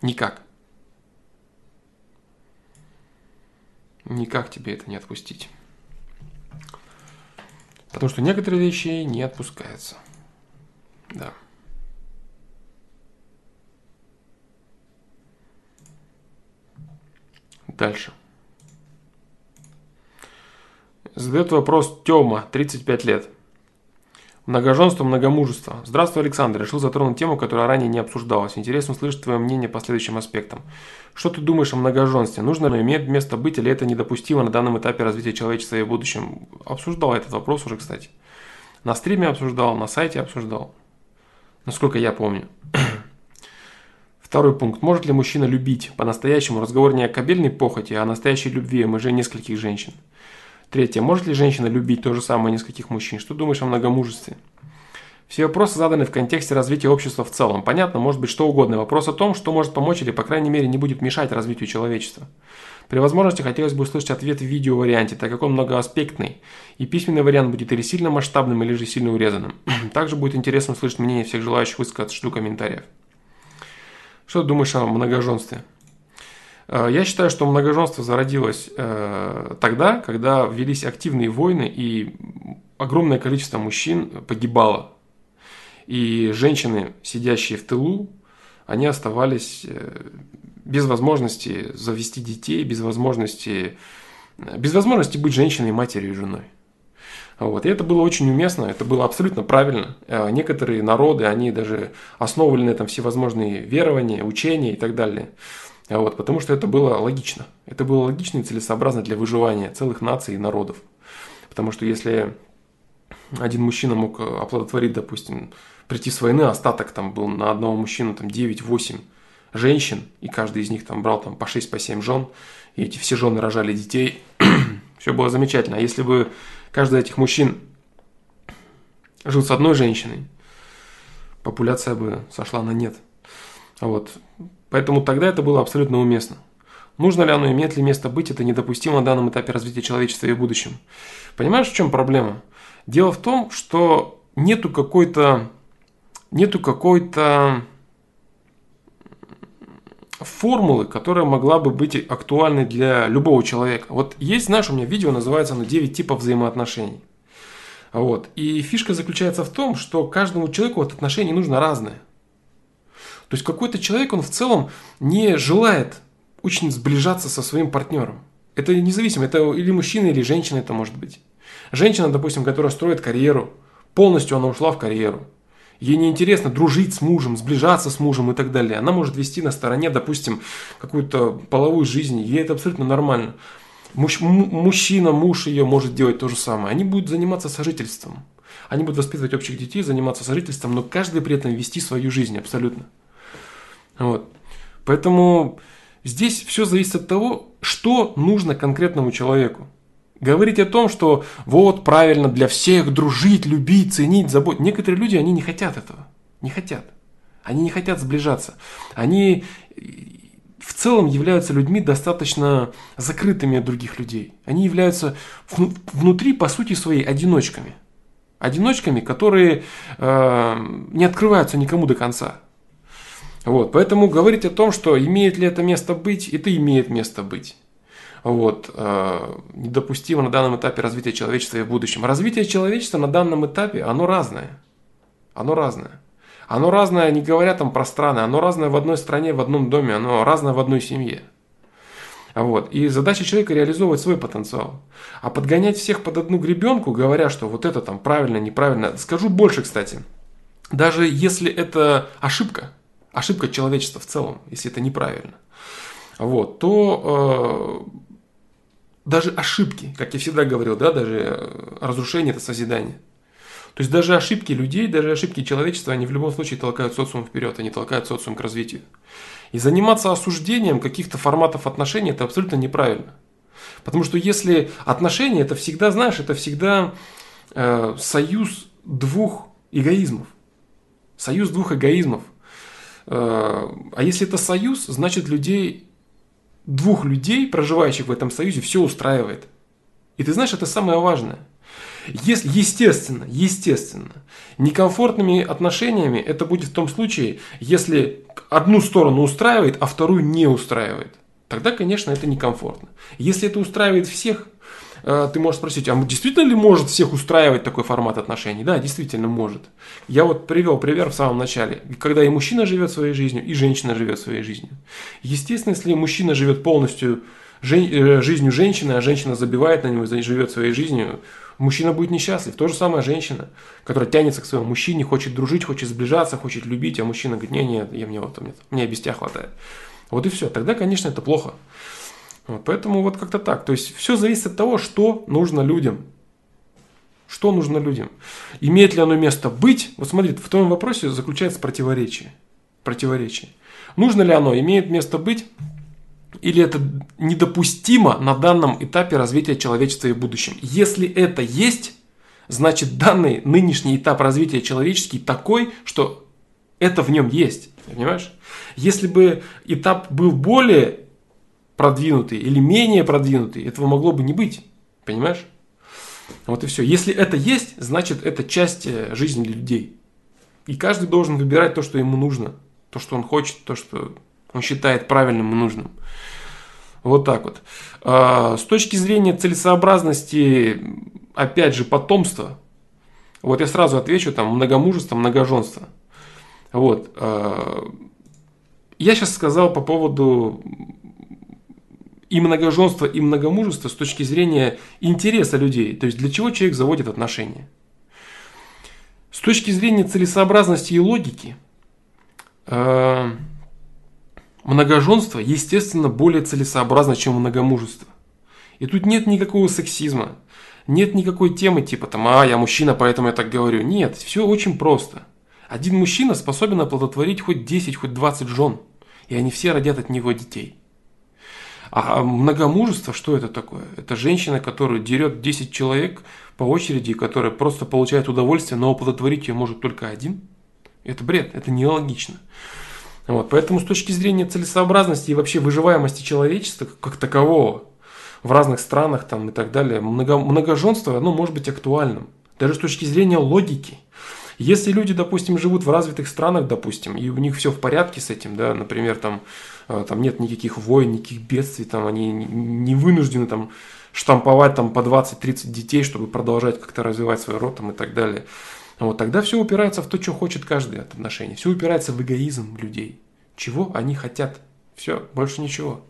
никак. Никак тебе это не отпустить. Потому что некоторые вещи не отпускаются. Да. Дальше. Задает вопрос Тёма, 35 лет. Многоженство, многомужество. Здравствуй, Александр. Решил затронуть тему, которая ранее не обсуждалась. Интересно услышать твое мнение по следующим аспектам. Что ты думаешь о многоженстве? Нужно ли иметь место быть или это недопустимо на данном этапе развития человечества и в будущем? Обсуждал этот вопрос уже, кстати. На стриме обсуждал, на сайте обсуждал. Насколько я помню. Второй пункт. Может ли мужчина любить? По-настоящему разговор не о кабельной похоти, а о настоящей любви мужей нескольких женщин. Третье. Может ли женщина любить то же самое нескольких мужчин? Что думаешь о многомужестве? Все вопросы заданы в контексте развития общества в целом. Понятно, может быть что угодно. Вопрос о том, что может помочь или, по крайней мере, не будет мешать развитию человечества. При возможности хотелось бы услышать ответ в видео-варианте, так как он многоаспектный, и письменный вариант будет или сильно масштабным, или же сильно урезанным. Также будет интересно услышать мнение всех желающих высказаться, жду комментариев. Что думаешь о многоженстве? Э, я считаю, что многоженство зародилось э, тогда, когда велись активные войны и огромное количество мужчин погибало. И женщины, сидящие в тылу, они оставались э, без возможности завести детей, без возможности, без возможности быть женщиной, матерью и женой. Вот. И это было очень уместно, это было абсолютно правильно. Некоторые народы, они даже основывали на этом всевозможные верования, учения и так далее. А вот, потому что это было логично. Это было логично и целесообразно для выживания целых наций и народов. Потому что если один мужчина мог оплодотворить, допустим, прийти с войны, остаток там был на одного мужчину там 9-8 женщин, и каждый из них там брал там по 6, по 7 жен, и эти все жены рожали детей. все было замечательно. А если бы каждый из этих мужчин жил с одной женщиной, популяция бы сошла на нет. Вот. Поэтому тогда это было абсолютно уместно. Нужно ли оно, имеет ли место быть, это недопустимо на данном этапе развития человечества и в будущем. Понимаешь, в чем проблема? Дело в том, что нету какой-то нету какой-то формулы, которая могла бы быть актуальной для любого человека. Вот есть, знаешь, у меня видео называется «На 9 типов взаимоотношений». Вот. И фишка заключается в том, что каждому человеку вот отношения нужно разное. То есть какой-то человек, он в целом не желает очень сближаться со своим партнером. Это независимо, это или мужчина, или женщина это может быть. Женщина, допустим, которая строит карьеру, полностью она ушла в карьеру. Ей не интересно дружить с мужем, сближаться с мужем и так далее. Она может вести на стороне, допустим, какую-то половую жизнь. Ей это абсолютно нормально. Муж, мужчина, муж ее может делать то же самое. Они будут заниматься сожительством. Они будут воспитывать общих детей, заниматься сожительством, но каждый при этом вести свою жизнь абсолютно. Вот. Поэтому здесь все зависит от того, что нужно конкретному человеку. Говорить о том, что вот правильно для всех дружить, любить, ценить, заботить. Некоторые люди, они не хотят этого. Не хотят. Они не хотят сближаться. Они в целом являются людьми достаточно закрытыми от других людей. Они являются внутри, по сути своей, одиночками. Одиночками, которые э, не открываются никому до конца. Вот, поэтому говорить о том, что имеет ли это место быть, это имеет место быть вот, э, недопустимо на данном этапе развития человечества и в будущем. Развитие человечества на данном этапе, оно разное. Оно разное. Оно разное, не говоря там про страны, оно разное в одной стране, в одном доме, оно разное в одной семье. Вот. И задача человека реализовывать свой потенциал. А подгонять всех под одну гребенку, говоря, что вот это там правильно, неправильно. Скажу больше, кстати. Даже если это ошибка, ошибка человечества в целом, если это неправильно, вот, то э, даже ошибки, как я всегда говорил, да, даже э, разрушение это созидание. То есть даже ошибки людей, даже ошибки человечества, они в любом случае толкают социум вперед, они толкают социум к развитию. И заниматься осуждением каких-то форматов отношений это абсолютно неправильно. Потому что если отношения, это всегда, знаешь, это всегда э, союз двух эгоизмов. Союз двух эгоизмов. Э, а если это союз, значит людей двух людей, проживающих в этом союзе, все устраивает. И ты знаешь, это самое важное. Если, естественно, естественно, некомфортными отношениями это будет в том случае, если одну сторону устраивает, а вторую не устраивает. Тогда, конечно, это некомфортно. Если это устраивает всех, ты можешь спросить, а действительно ли может всех устраивать такой формат отношений? Да, действительно может. Я вот привел пример в самом начале, когда и мужчина живет своей жизнью, и женщина живет своей жизнью. Естественно, если мужчина живет полностью э, жизнью женщины, а женщина забивает на него, живет своей жизнью, мужчина будет несчастлив. То же самое женщина, которая тянется к своему мужчине, хочет дружить, хочет сближаться, хочет любить, а мужчина говорит, нет, нет, я мне вот нет, мне без тебя хватает. Вот и все. Тогда, конечно, это плохо. Вот, поэтому вот как-то так. То есть все зависит от того, что нужно людям. Что нужно людям. Имеет ли оно место быть? Вот смотри, в твоем вопросе заключается противоречие. Противоречие. Нужно ли оно? Имеет место быть? Или это недопустимо на данном этапе развития человечества и в будущем? Если это есть, значит данный нынешний этап развития человеческий такой, что это в нем есть. Понимаешь? Если бы этап был более продвинутый или менее продвинутый, этого могло бы не быть. Понимаешь? Вот и все. Если это есть, значит это часть э, жизни людей. И каждый должен выбирать то, что ему нужно. То, что он хочет, то, что он считает правильным и нужным. Вот так вот. А, с точки зрения целесообразности, опять же, потомства, вот я сразу отвечу, там, многомужество, многоженство. Вот. А, я сейчас сказал по поводу и многоженство, и многомужество с точки зрения интереса людей. То есть для чего человек заводит отношения. С точки зрения целесообразности и логики, э, многоженство, естественно, более целесообразно, чем многомужество. И тут нет никакого сексизма. Нет никакой темы типа там, а, я мужчина, поэтому я так говорю. Нет, все очень просто. Один мужчина способен оплодотворить хоть 10, хоть 20 жен. И они все родят от него детей. А многомужество, что это такое? Это женщина, которая дерет 10 человек по очереди, которая просто получает удовольствие, но оплодотворить ее может только один. Это бред, это нелогично. Вот, поэтому с точки зрения целесообразности и вообще выживаемости человечества как такового в разных странах там, и так далее, много, многоженство оно может быть актуальным. Даже с точки зрения логики. Если люди, допустим, живут в развитых странах, допустим, и у них все в порядке с этим, да, например, там, там нет никаких войн, никаких бедствий, там они не вынуждены там штамповать там по 20-30 детей, чтобы продолжать как-то развивать свой род там, и так далее. Вот тогда все упирается в то, что хочет каждый от отношений. Все упирается в эгоизм людей. Чего они хотят. Все, больше ничего.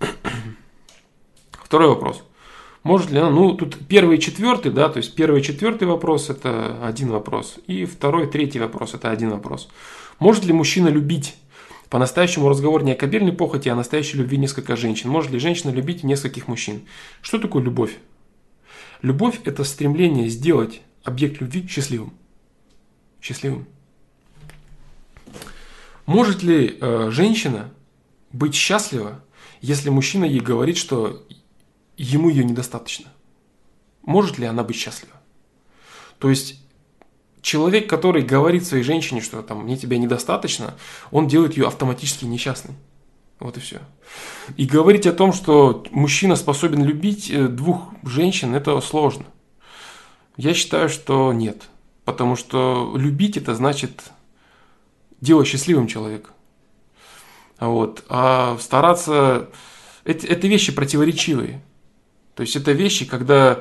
Второй вопрос. Может ли она, ну, тут первый и четвертый, да, то есть первый и четвертый вопрос – это один вопрос, и второй, третий вопрос – это один вопрос. Может ли мужчина любить? По-настоящему разговор не о кабельной похоти, а о настоящей любви несколько женщин. Может ли женщина любить нескольких мужчин? Что такое любовь? Любовь – это стремление сделать объект любви счастливым. Счастливым. Может ли э, женщина быть счастлива, если мужчина ей говорит, что ему ее недостаточно? Может ли она быть счастлива? То есть человек, который говорит своей женщине, что там мне тебя недостаточно, он делает ее автоматически несчастной. Вот и все. И говорить о том, что мужчина способен любить э, двух женщин, это сложно. Я считаю, что нет. Потому что любить это значит делать счастливым человека. Вот. А стараться... Это, это вещи противоречивые. То есть это вещи, когда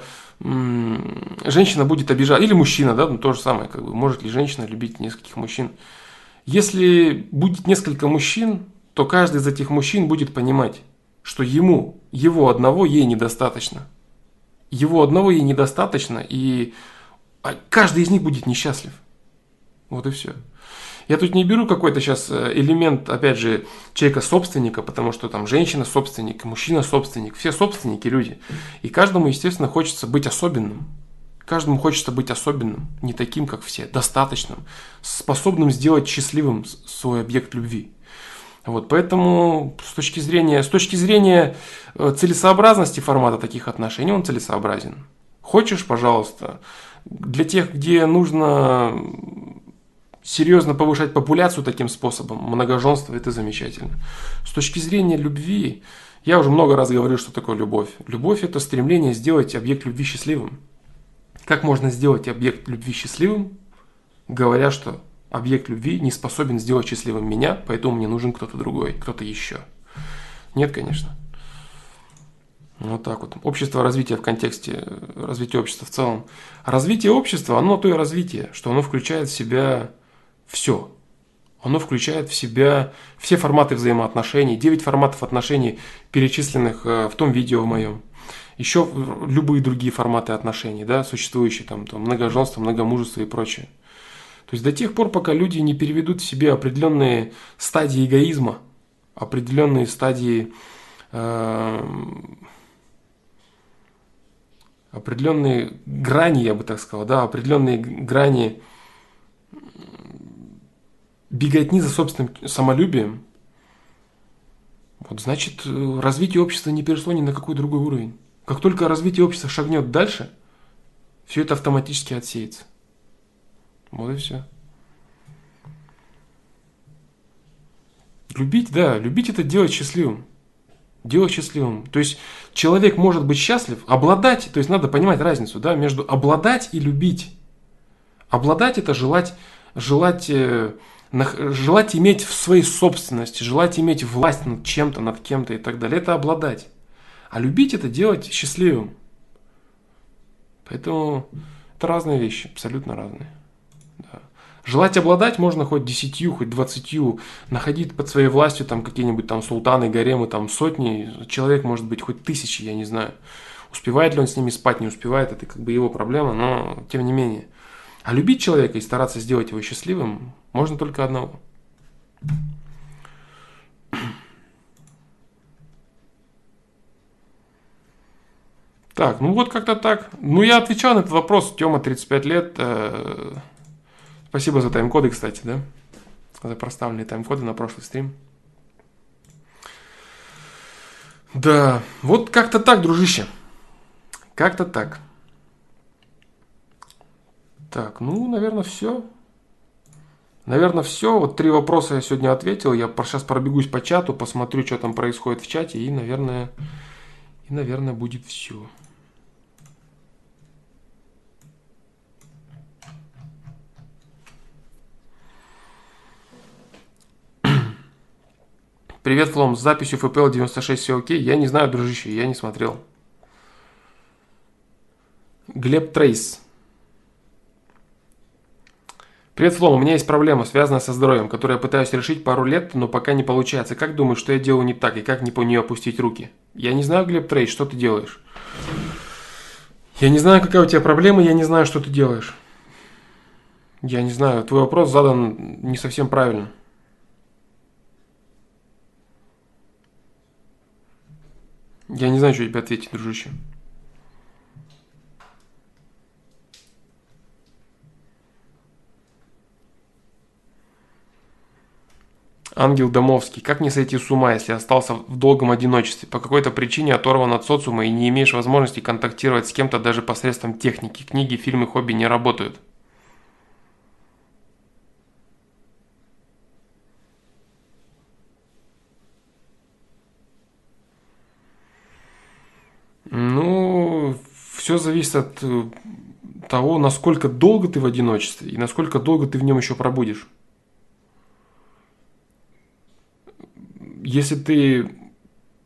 женщина будет обижать, или мужчина, да, ну то же самое, как бы, может ли женщина любить нескольких мужчин. Если будет несколько мужчин, то каждый из этих мужчин будет понимать, что ему, его одного ей недостаточно его одного ей недостаточно, и а, каждый из них будет несчастлив. Вот и все. Я тут не беру какой-то сейчас э, элемент, опять же, человека-собственника, потому что там женщина-собственник, мужчина-собственник, все собственники люди. И каждому, естественно, хочется быть особенным. Каждому хочется быть особенным, не таким, как все, достаточным, способным сделать счастливым свой объект любви. Вот, поэтому с точки, зрения, с точки зрения э, целесообразности формата таких отношений он целесообразен. Хочешь, пожалуйста. Для тех, где нужно серьезно повышать популяцию таким способом, многоженство это замечательно. С точки зрения любви, я уже много раз говорил, что такое любовь. Любовь это стремление сделать объект любви счастливым. Как можно сделать объект любви счастливым, говоря, что объект любви не способен сделать счастливым меня, поэтому мне нужен кто-то другой, кто-то еще. Нет, конечно. Вот так вот. Общество развития в контексте развития общества в целом. Развитие общества, оно то и развитие, что оно включает в себя все. Оно включает в себя все форматы взаимоотношений, 9 форматов отношений, перечисленных э, в том видео в моем. Еще любые другие форматы отношений, да, существующие там, там многоженство, многомужество и прочее. То есть до тех пор, пока люди не переведут в себе определенные стадии эгоизма, определенные стадии, э, определенные грани, я бы так сказал, да, определенные грани беготни за собственным самолюбием, вот значит развитие общества не перешло ни на какой другой уровень. Как только развитие общества шагнет дальше, все это автоматически отсеется. Вот и все. Любить, да, любить это делать счастливым. Делать счастливым. То есть человек может быть счастлив, обладать, то есть надо понимать разницу, да, между обладать и любить. Обладать это желать, желать, э, желать иметь в своей собственности, желать иметь власть над чем-то, над кем-то и так далее. Это обладать. А любить это делать счастливым. Поэтому это разные вещи, абсолютно разные. Желать обладать можно хоть десятью, хоть двадцатью, находить под своей властью там какие-нибудь там султаны, гаремы, там сотни, человек может быть хоть тысячи, я не знаю. Успевает ли он с ними спать, не успевает, это как бы его проблема, но тем не менее. А любить человека и стараться сделать его счастливым можно только одного. Так, ну вот как-то так. Ну, я отвечал на этот вопрос. Тема, 35 лет. Э, Спасибо за тайм-коды, кстати, да? За проставленные тайм-коды на прошлый стрим. Да, вот как-то так, дружище. Как-то так. Так, ну, наверное, все. Наверное, все. Вот три вопроса я сегодня ответил. Я сейчас пробегусь по чату, посмотрю, что там происходит в чате. И, наверное, и, наверное, будет все. Привет, Флом, с записью FPL 96 все окей? Я не знаю, дружище, я не смотрел. Глеб Трейс. Привет, Флом, у меня есть проблема, связанная со здоровьем, которую я пытаюсь решить пару лет, но пока не получается. Как думаешь, что я делаю не так и как не по нее опустить руки? Я не знаю, Глеб Трейс, что ты делаешь? Я не знаю, какая у тебя проблема, я не знаю, что ты делаешь. Я не знаю, твой вопрос задан не совсем правильно. Я не знаю, что тебе ответить, дружище. Ангел Домовский. Как не сойти с ума, если остался в долгом одиночестве? По какой-то причине оторван от социума и не имеешь возможности контактировать с кем-то даже посредством техники. Книги, фильмы, хобби не работают. Ну, все зависит от э, того, насколько долго ты в одиночестве и насколько долго ты в нем еще пробудешь. Если ты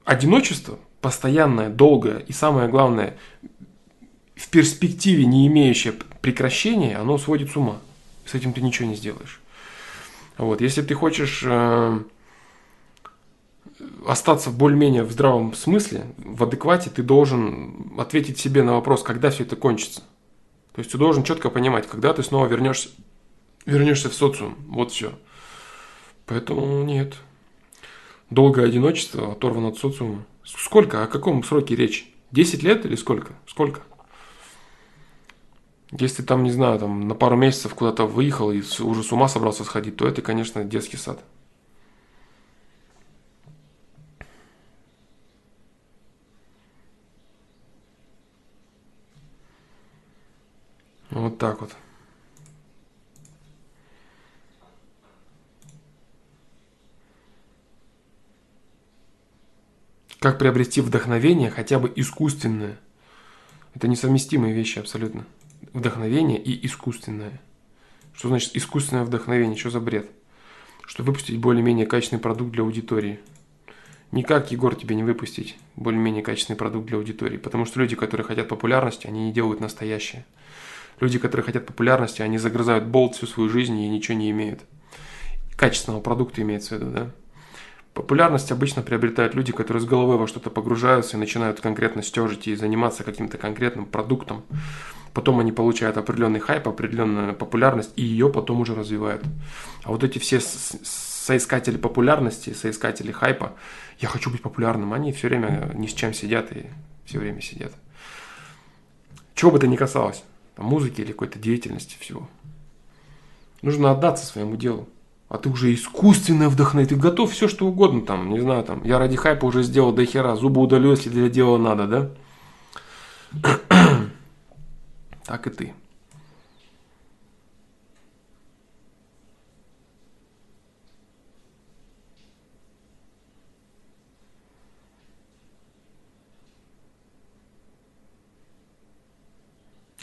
одиночество постоянное, долгое и самое главное, в перспективе не имеющее прекращения, оно сводит с ума. С этим ты ничего не сделаешь. Вот. Если ты хочешь э, остаться более-менее в здравом смысле, в адеквате, ты должен ответить себе на вопрос, когда все это кончится. То есть ты должен четко понимать, когда ты снова вернешься, вернешься в социум. Вот все. Поэтому нет. Долгое одиночество, оторвано от социума. Сколько? О каком сроке речь? 10 лет или сколько? Сколько? Если там, не знаю, там на пару месяцев куда-то выехал и уже с ума собрался сходить, то это, конечно, детский сад. Вот так вот. Как приобрести вдохновение, хотя бы искусственное? Это несовместимые вещи абсолютно. Вдохновение и искусственное. Что значит искусственное вдохновение? Что за бред? Что выпустить более-менее качественный продукт для аудитории. Никак, Егор, тебе не выпустить более-менее качественный продукт для аудитории. Потому что люди, которые хотят популярности, они не делают настоящее. Люди, которые хотят популярности, они загрызают болт всю свою жизнь и ничего не имеют. Качественного продукта имеется в виду, да? Популярность обычно приобретают люди, которые с головой во что-то погружаются и начинают конкретно стежить и заниматься каким-то конкретным продуктом. Потом они получают определенный хайп, определенную популярность, и ее потом уже развивают. А вот эти все соискатели популярности, соискатели хайпа, я хочу быть популярным, они все время ни с чем сидят и все время сидят. Чего бы это ни касалось там, музыки или какой-то деятельности всего. Нужно отдаться своему делу. А ты уже искусственно вдохновить. Ты готов все, что угодно там. Не знаю, там. Я ради хайпа уже сделал до хера. Зубы удалю, если для дела надо, да? так и ты.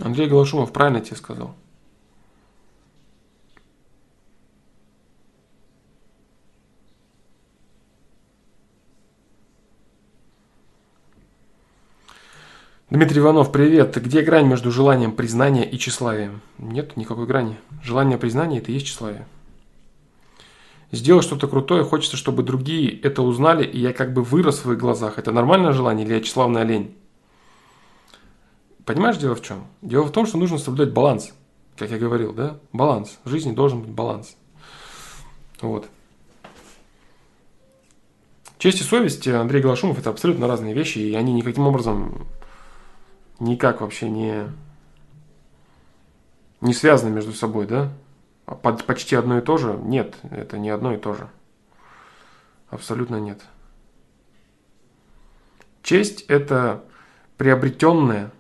Андрей Голошумов правильно тебе сказал. Дмитрий Иванов, привет. Где грань между желанием признания и тщеславием? Нет никакой грани. Желание признания – это и есть тщеславие. Сделать что-то крутое, хочется, чтобы другие это узнали, и я как бы вырос в их глазах. Это нормальное желание или тщеславная лень? Понимаешь, дело в чем? Дело в том, что нужно соблюдать баланс. Как я говорил, да? Баланс. В жизни должен быть баланс. Вот. Честь и совесть Андрей Глашумов – это абсолютно разные вещи, и они никаким образом никак вообще не, не связаны между собой, да? А под, почти одно и то же? Нет, это не одно и то же. Абсолютно нет. Честь – это приобретенная,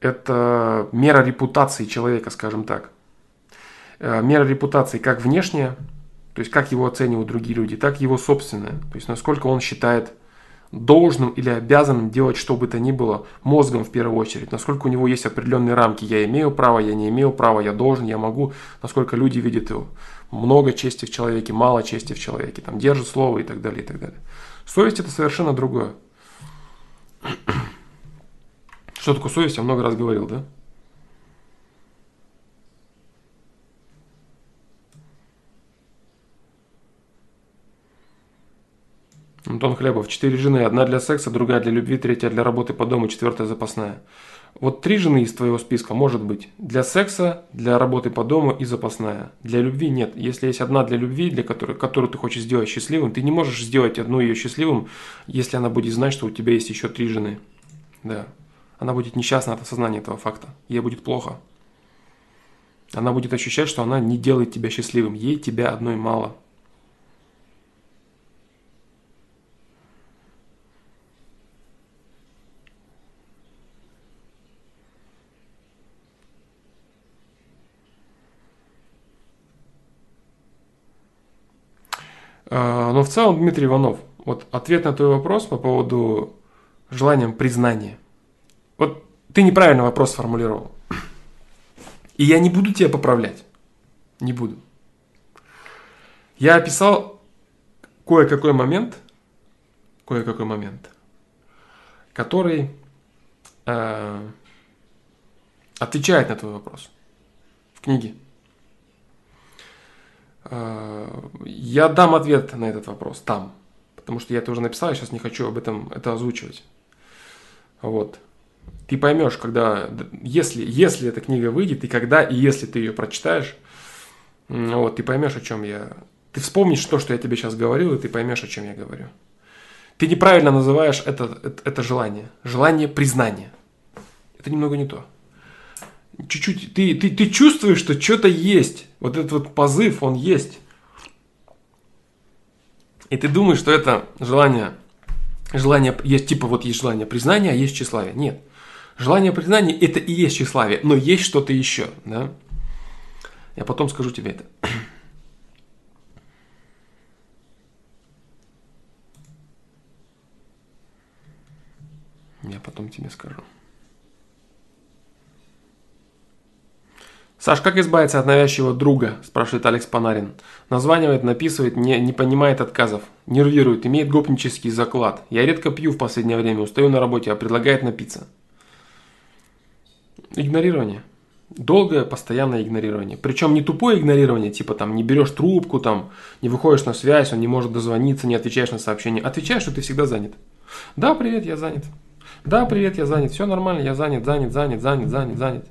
это мера репутации человека, скажем так. Э, мера репутации как внешняя, то есть как его оценивают другие люди, так и его собственная. То есть насколько он считает должным или обязанным делать что бы то ни было мозгом в первую очередь, насколько у него есть определенные рамки, я имею право, я не имею права, я должен, я могу, насколько люди видят его, много чести в человеке, мало чести в человеке, там держит слово и так далее, и так далее. Совесть это совершенно другое. Что такое совесть, я много раз говорил, да? Антон Хлебов. Четыре жены. Одна для секса, другая для любви, третья для работы по дому, четвертая запасная. Вот три жены из твоего списка может быть. Для секса, для работы по дому и запасная. Для любви нет. Если есть одна для любви, для которой, которую ты хочешь сделать счастливым, ты не можешь сделать одну ее счастливым, если она будет знать, что у тебя есть еще три жены. Да. Она будет несчастна от осознания этого факта. Ей будет плохо. Она будет ощущать, что она не делает тебя счастливым. Ей тебя одной мало. Но в целом, Дмитрий Иванов, вот ответ на твой вопрос по поводу желания признания. Вот ты неправильно вопрос сформулировал. И я не буду тебя поправлять. Не буду. Я описал кое-какой момент, кое-какой момент, который э, отвечает на твой вопрос в книге. Э, я дам ответ на этот вопрос там, потому что я это уже написал, я сейчас не хочу об этом это озвучивать. Вот. Ты поймешь, когда, если, если эта книга выйдет, и когда, и если ты ее прочитаешь, вот, ты поймешь, о чем я... Ты вспомнишь то, что я тебе сейчас говорил, и ты поймешь, о чем я говорю. Ты неправильно называешь это, это, это желание. Желание признания. Это немного не то чуть-чуть, ты, ты, ты чувствуешь, что что-то есть. Вот этот вот позыв, он есть. И ты думаешь, что это желание, желание есть, типа вот есть желание признания, а есть тщеславие. Нет. Желание признания это и есть тщеславие, но есть что-то еще, да? Я потом скажу тебе это. Я потом тебе скажу. «Саш, как избавиться от навязчивого друга?» – спрашивает Алекс Панарин. Названивает, написывает, не, не понимает отказов. Нервирует, имеет гопнический заклад. Я редко пью в последнее время, устаю на работе, а предлагает напиться. Игнорирование. Долгое, постоянное игнорирование. Причем не тупое игнорирование, типа там не берешь трубку, там не выходишь на связь, он не может дозвониться, не отвечаешь на сообщение. Отвечаешь, что ты всегда занят. Да, привет, я занят. Да, привет, я занят. Все нормально, я занят, занят, занят, занят, занят, занят.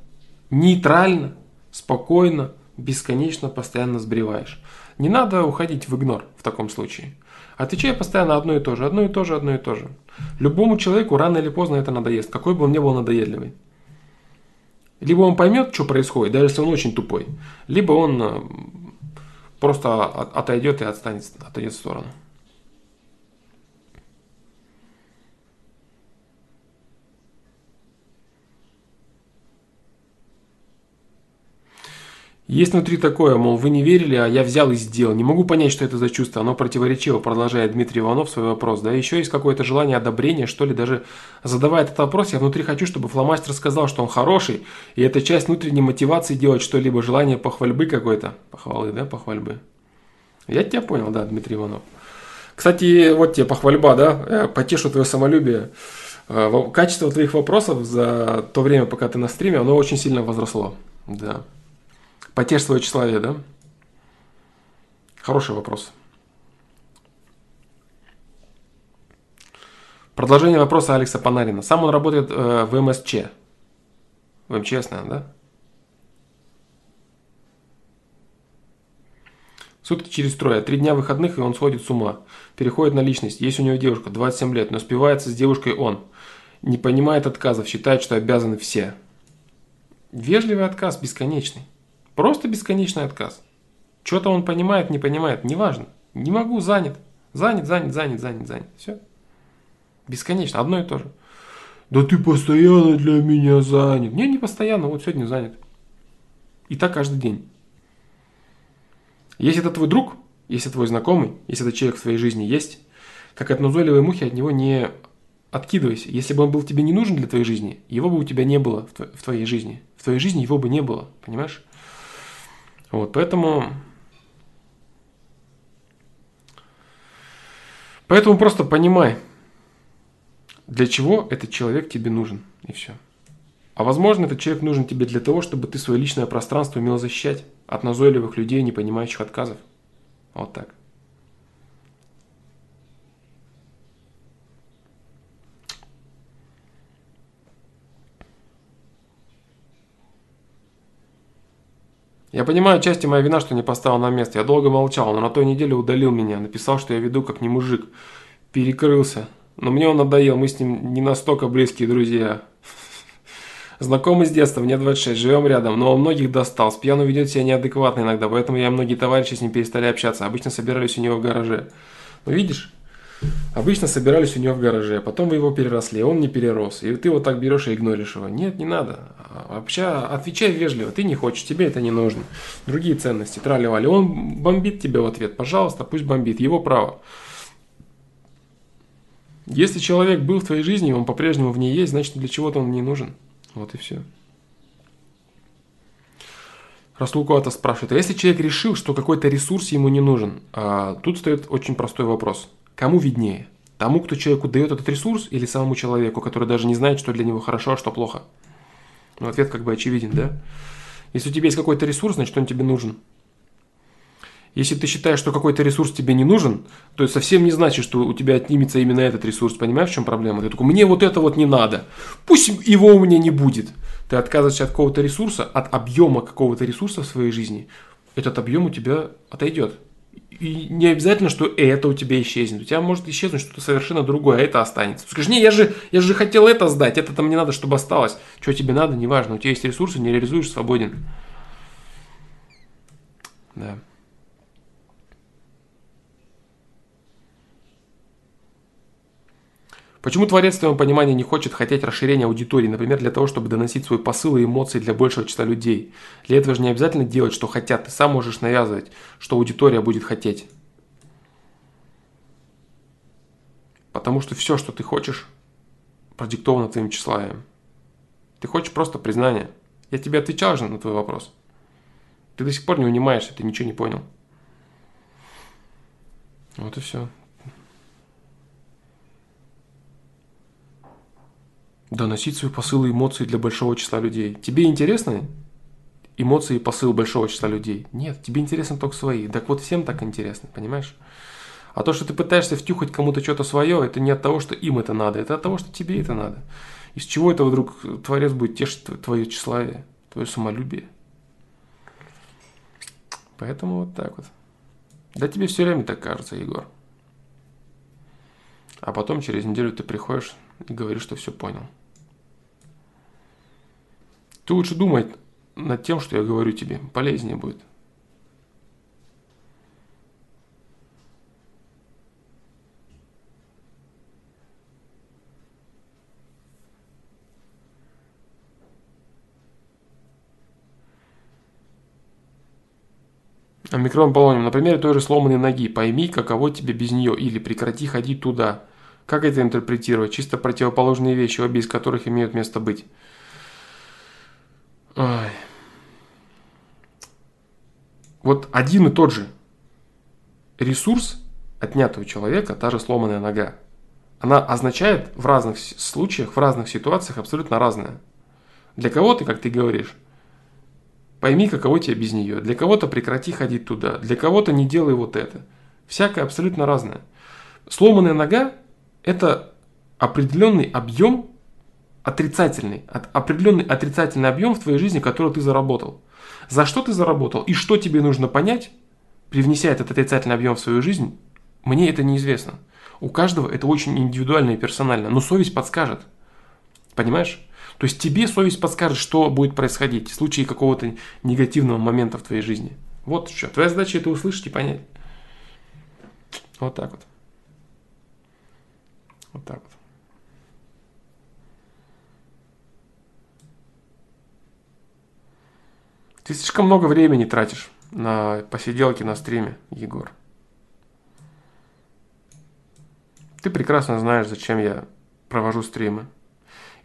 Нейтрально спокойно, бесконечно, постоянно сбриваешь. Не надо уходить в игнор в таком случае. Отвечай постоянно одно и то же, одно и то же, одно и то же. Любому человеку рано или поздно это надоест, какой бы он ни был надоедливый. Либо он поймет, что происходит, даже если он очень тупой, либо он э, просто отойдет и отстанет, отойдет в сторону. Есть внутри такое, мол, вы не верили, а я взял и сделал. Не могу понять, что это за чувство. Оно противоречиво, продолжает Дмитрий Иванов свой вопрос. Да, еще есть какое-то желание одобрения, что ли, даже задавая этот вопрос, я внутри хочу, чтобы фломастер сказал, что он хороший, и это часть внутренней мотивации делать что-либо, желание похвальбы какой-то. Похвалы, да, похвальбы. Я тебя понял, да, Дмитрий Иванов. Кстати, вот тебе похвальба, да, я потешу твое самолюбие. Э, качество твоих вопросов за то время, пока ты на стриме, оно очень сильно возросло. Да. Потешь свое тщеславие, да? Хороший вопрос. Продолжение вопроса Алекса Панарина. Сам он работает э, в МСЧ. В МЧС, наверное, да? Сутки через трое, три дня выходных, и он сходит с ума. Переходит на личность. Есть у него девушка, 27 лет, но спивается с девушкой он. Не понимает отказов, считает, что обязаны все. Вежливый отказ, бесконечный. Просто бесконечный отказ. Что-то он понимает, не понимает, неважно. Не могу, занят. Занят, занят, занят, занят, занят. Все. Бесконечно, одно и то же. Да ты постоянно для меня занят. Не, не постоянно, вот сегодня занят. И так каждый день. Если это твой друг, если твой знакомый, если этот человек в твоей жизни есть, как от назойливой мухи от него не откидывайся. Если бы он был тебе не нужен для твоей жизни, его бы у тебя не было в твоей жизни. В твоей жизни его бы не было, понимаешь? Вот, поэтому... Поэтому просто понимай, для чего этот человек тебе нужен, и все. А возможно, этот человек нужен тебе для того, чтобы ты свое личное пространство умел защищать от назойливых людей, не понимающих отказов. Вот так. Я понимаю, части моя вина, что не поставил на место. Я долго молчал, но на той неделе удалил меня. Написал, что я веду как не мужик. Перекрылся. Но мне он надоел, мы с ним не настолько близкие друзья. Знакомый с детства, мне 26, живем рядом, но он многих достал. С пьяну ведет себя неадекватно иногда, поэтому я и многие товарищи с ним перестали общаться. Обычно собирались у него в гараже. Ну видишь, обычно собирались у него в гараже, потом вы его переросли, он не перерос. И ты вот так берешь и игноришь его. Нет, не надо. Вообще, отвечай вежливо, ты не хочешь, тебе это не нужно. Другие ценности, трали-вали. Он бомбит тебя в ответ, пожалуйста, пусть бомбит, его право. Если человек был в твоей жизни, он по-прежнему в ней есть, значит для чего-то он не нужен. Вот и все. Расул Куата спрашивает, а если человек решил, что какой-то ресурс ему не нужен, а, тут стоит очень простой вопрос. Кому виднее? Тому, кто человеку дает этот ресурс, или самому человеку, который даже не знает, что для него хорошо, а что плохо? Ну, ответ как бы очевиден, да? Если у тебя есть какой-то ресурс, значит он тебе нужен. Если ты считаешь, что какой-то ресурс тебе не нужен, то это совсем не значит, что у тебя отнимется именно этот ресурс. Понимаешь, в чем проблема? Ты такой, мне вот это вот не надо. Пусть его у меня не будет. Ты отказываешься от какого-то ресурса, от объема какого-то ресурса в своей жизни. Этот объем у тебя отойдет. И не обязательно, что это у тебя исчезнет. У тебя может исчезнуть что-то совершенно другое, а это останется. Скажи, не, я же, я же хотел это сдать, это там не надо, чтобы осталось. Что тебе надо, неважно. У тебя есть ресурсы, не реализуешь, свободен. Да. Почему творец в твоем понимании не хочет хотеть расширения аудитории, например, для того, чтобы доносить свой посыл и эмоции для большего числа людей? Для этого же не обязательно делать, что хотят, ты сам можешь навязывать, что аудитория будет хотеть. Потому что все, что ты хочешь, продиктовано твоим тщеславием. Ты хочешь просто признания. Я тебе отвечал же на твой вопрос. Ты до сих пор не унимаешься, ты ничего не понял. Вот и все. Доносить свои посылы эмоции для большого числа людей. Тебе интересны эмоции и посыл большого числа людей? Нет, тебе интересны только свои. Так вот всем так интересно, понимаешь? А то, что ты пытаешься втюхать кому-то что-то свое, это не от того, что им это надо, это от того, что тебе это надо. Из чего это вдруг Творец будет тешить твое тщеславие, твое самолюбие? Поэтому вот так вот. Да тебе все время так кажется, Егор. А потом через неделю ты приходишь и говоришь, что все понял. Ты лучше думай над тем, что я говорю тебе, полезнее будет. Микрон полониум. На примере той же сломанной ноги. Пойми, каково тебе без нее. Или прекрати ходить туда. Как это интерпретировать? Чисто противоположные вещи, обе из которых имеют место быть. Ой. Вот один и тот же ресурс отнятого человека, та же сломанная нога, она означает в разных случаях, в разных ситуациях абсолютно разное. Для кого-то, как ты говоришь, пойми, каково тебе без нее. Для кого-то прекрати ходить туда. Для кого-то не делай вот это. Всякое абсолютно разное. Сломанная нога – это определенный объем отрицательный, определенный отрицательный объем в твоей жизни, который ты заработал. За что ты заработал и что тебе нужно понять, привнеся этот отрицательный объем в свою жизнь, мне это неизвестно. У каждого это очень индивидуально и персонально, но совесть подскажет. Понимаешь? То есть тебе совесть подскажет, что будет происходить в случае какого-то негативного момента в твоей жизни. Вот что. Твоя задача это услышать и понять. Вот так вот. Вот так вот. Ты слишком много времени тратишь на посиделки на стриме, Егор. Ты прекрасно знаешь, зачем я провожу стримы.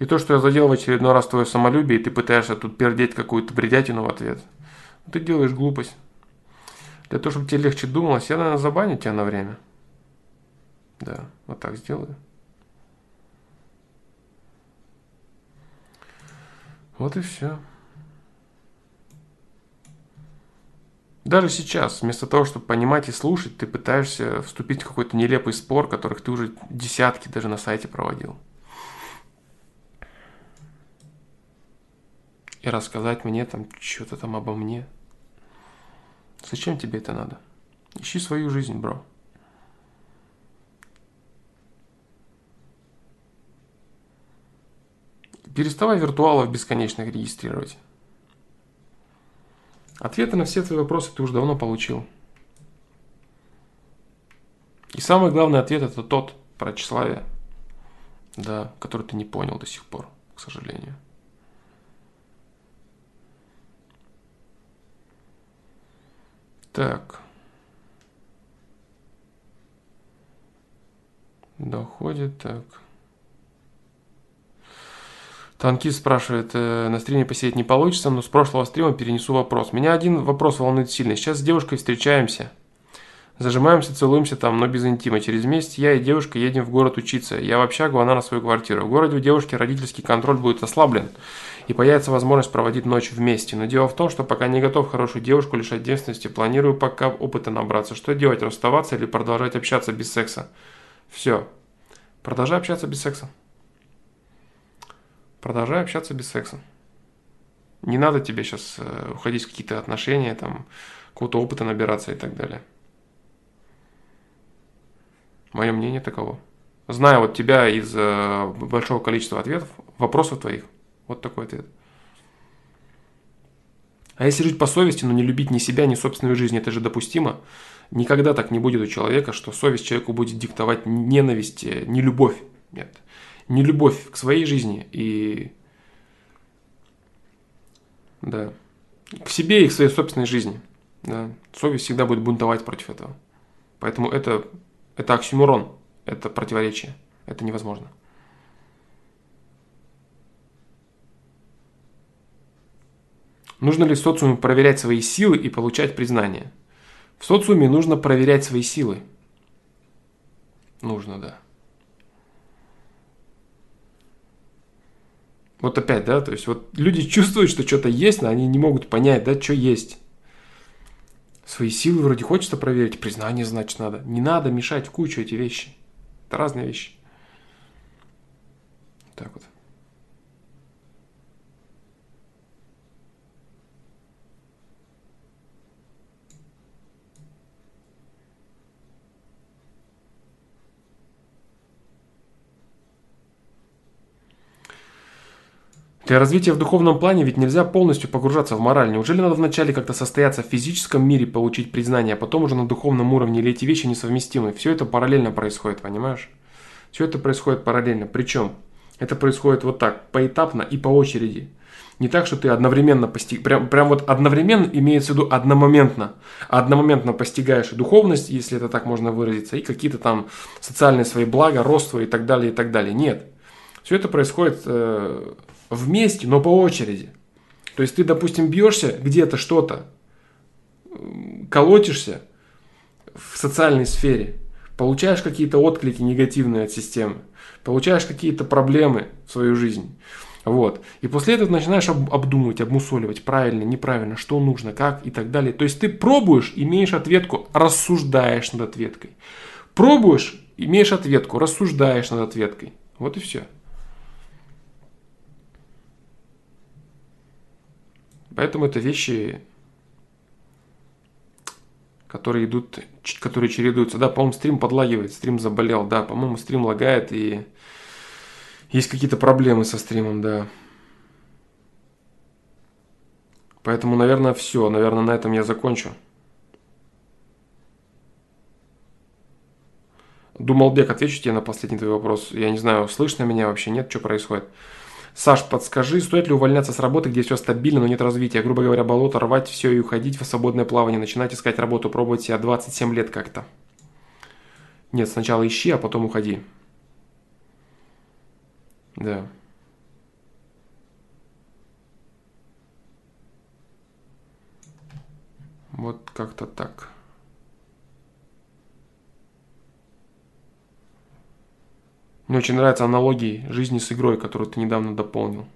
И то, что я задел в очередной раз твое самолюбие, и ты пытаешься тут пердеть какую-то бредятину в ответ, ты делаешь глупость. Для того, чтобы тебе легче думалось, я, наверное, забаню тебя на время. Да, вот так сделаю. Вот и все. Даже сейчас, вместо того, чтобы понимать и слушать, ты пытаешься вступить в какой-то нелепый спор, которых ты уже десятки даже на сайте проводил. И рассказать мне там что-то там обо мне. Зачем тебе это надо? Ищи свою жизнь, бро. Переставай виртуалов бесконечных регистрировать. Ответы на все твои вопросы ты уже давно получил. И самый главный ответ это тот про тщеславие, да, который ты не понял до сих пор, к сожалению. Так. Доходит так. Танкист спрашивает, э, на стриме посидеть не получится, но с прошлого стрима перенесу вопрос. Меня один вопрос волнует сильно. Сейчас с девушкой встречаемся. Зажимаемся, целуемся там, но без интима. Через месяц я и девушка едем в город учиться. Я в общагу, она на свою квартиру. В городе у девушки родительский контроль будет ослаблен. И появится возможность проводить ночь вместе. Но дело в том, что пока не готов хорошую девушку лишать девственности, планирую пока опыта набраться. Что делать, расставаться или продолжать общаться без секса? Все. Продолжай общаться без секса. Продолжай общаться без секса. Не надо тебе сейчас э, уходить в какие-то отношения, там, какого-то опыта набираться и так далее. Мое мнение таково. Зная вот тебя из э, большого количества ответов, вопросов твоих, вот такой ответ. А если жить по совести, но не любить ни себя, ни собственную жизнь, это же допустимо. Никогда так не будет у человека, что совесть человеку будет диктовать ненависть, э, не любовь. Нет не любовь к своей жизни и да, к себе и к своей собственной жизни. Да. Совесть всегда будет бунтовать против этого. Поэтому это, это оксюморон, это противоречие, это невозможно. Нужно ли в социуме проверять свои силы и получать признание? В социуме нужно проверять свои силы. Нужно, да. Вот опять, да, то есть вот люди чувствуют, что что-то есть, но они не могут понять, да, что есть. Свои силы вроде хочется проверить, признание, значит, надо. Не надо мешать в кучу эти вещи. Это разные вещи. Так вот. Для развития в духовном плане ведь нельзя полностью погружаться в мораль. Неужели надо вначале как-то состояться в физическом мире, получить признание, а потом уже на духовном уровне, или эти вещи несовместимы? Все это параллельно происходит, понимаешь? Все это происходит параллельно. Причем это происходит вот так, поэтапно и по очереди. Не так, что ты одновременно постиг... Прям, прям вот одновременно имеется в виду одномоментно. Одномоментно постигаешь духовность, если это так можно выразиться, и какие-то там социальные свои блага, рост и так далее, и так далее. Нет. Все это происходит э, вместе, но по очереди. То есть ты, допустим, бьешься где-то что-то, колотишься в социальной сфере, получаешь какие-то отклики негативные от системы, получаешь какие-то проблемы в свою жизнь. Вот. И после этого начинаешь обдумывать, обмусоливать, правильно, неправильно, что нужно, как и так далее. То есть ты пробуешь, имеешь ответку, рассуждаешь над ответкой. Пробуешь, имеешь ответку, рассуждаешь над ответкой. Вот и все. Поэтому это вещи, которые идут, которые чередуются. Да, по-моему, стрим подлагивает, стрим заболел. Да, по-моему, стрим лагает и есть какие-то проблемы со стримом, да. Поэтому, наверное, все. Наверное, на этом я закончу. Думал, Бек, отвечу тебе на последний твой вопрос. Я не знаю, слышно меня вообще, нет, что происходит. Саш, подскажи, стоит ли увольняться с работы, где все стабильно, но нет развития? Грубо говоря, болото, рвать все и уходить в свободное плавание, начинать искать работу, пробовать себя 27 лет как-то. Нет, сначала ищи, а потом уходи. Да. Вот как-то так. Мне очень нравятся аналогии жизни с игрой, которую ты недавно дополнил.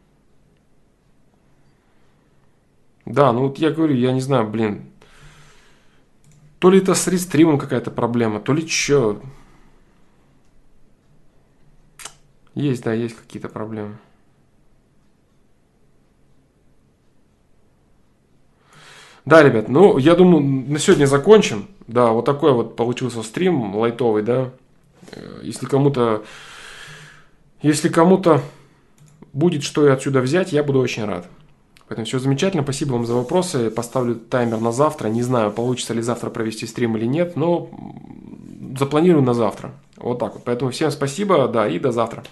Да, ну вот я говорю, я не знаю, блин. То ли это с рестримом какая-то проблема, то ли что. Есть, да, есть какие-то проблемы. Да, ребят, ну, я думаю, на сегодня закончим. Да, вот такой вот получился стрим лайтовый, да. Э, если кому-то, если кому-то будет что отсюда взять, я буду очень рад. Поэтому все замечательно, спасибо вам за вопросы. Поставлю таймер на завтра. Не знаю, получится ли завтра провести стрим или нет, но запланирую на завтра. Вот так вот. Поэтому всем спасибо, да, и до завтра.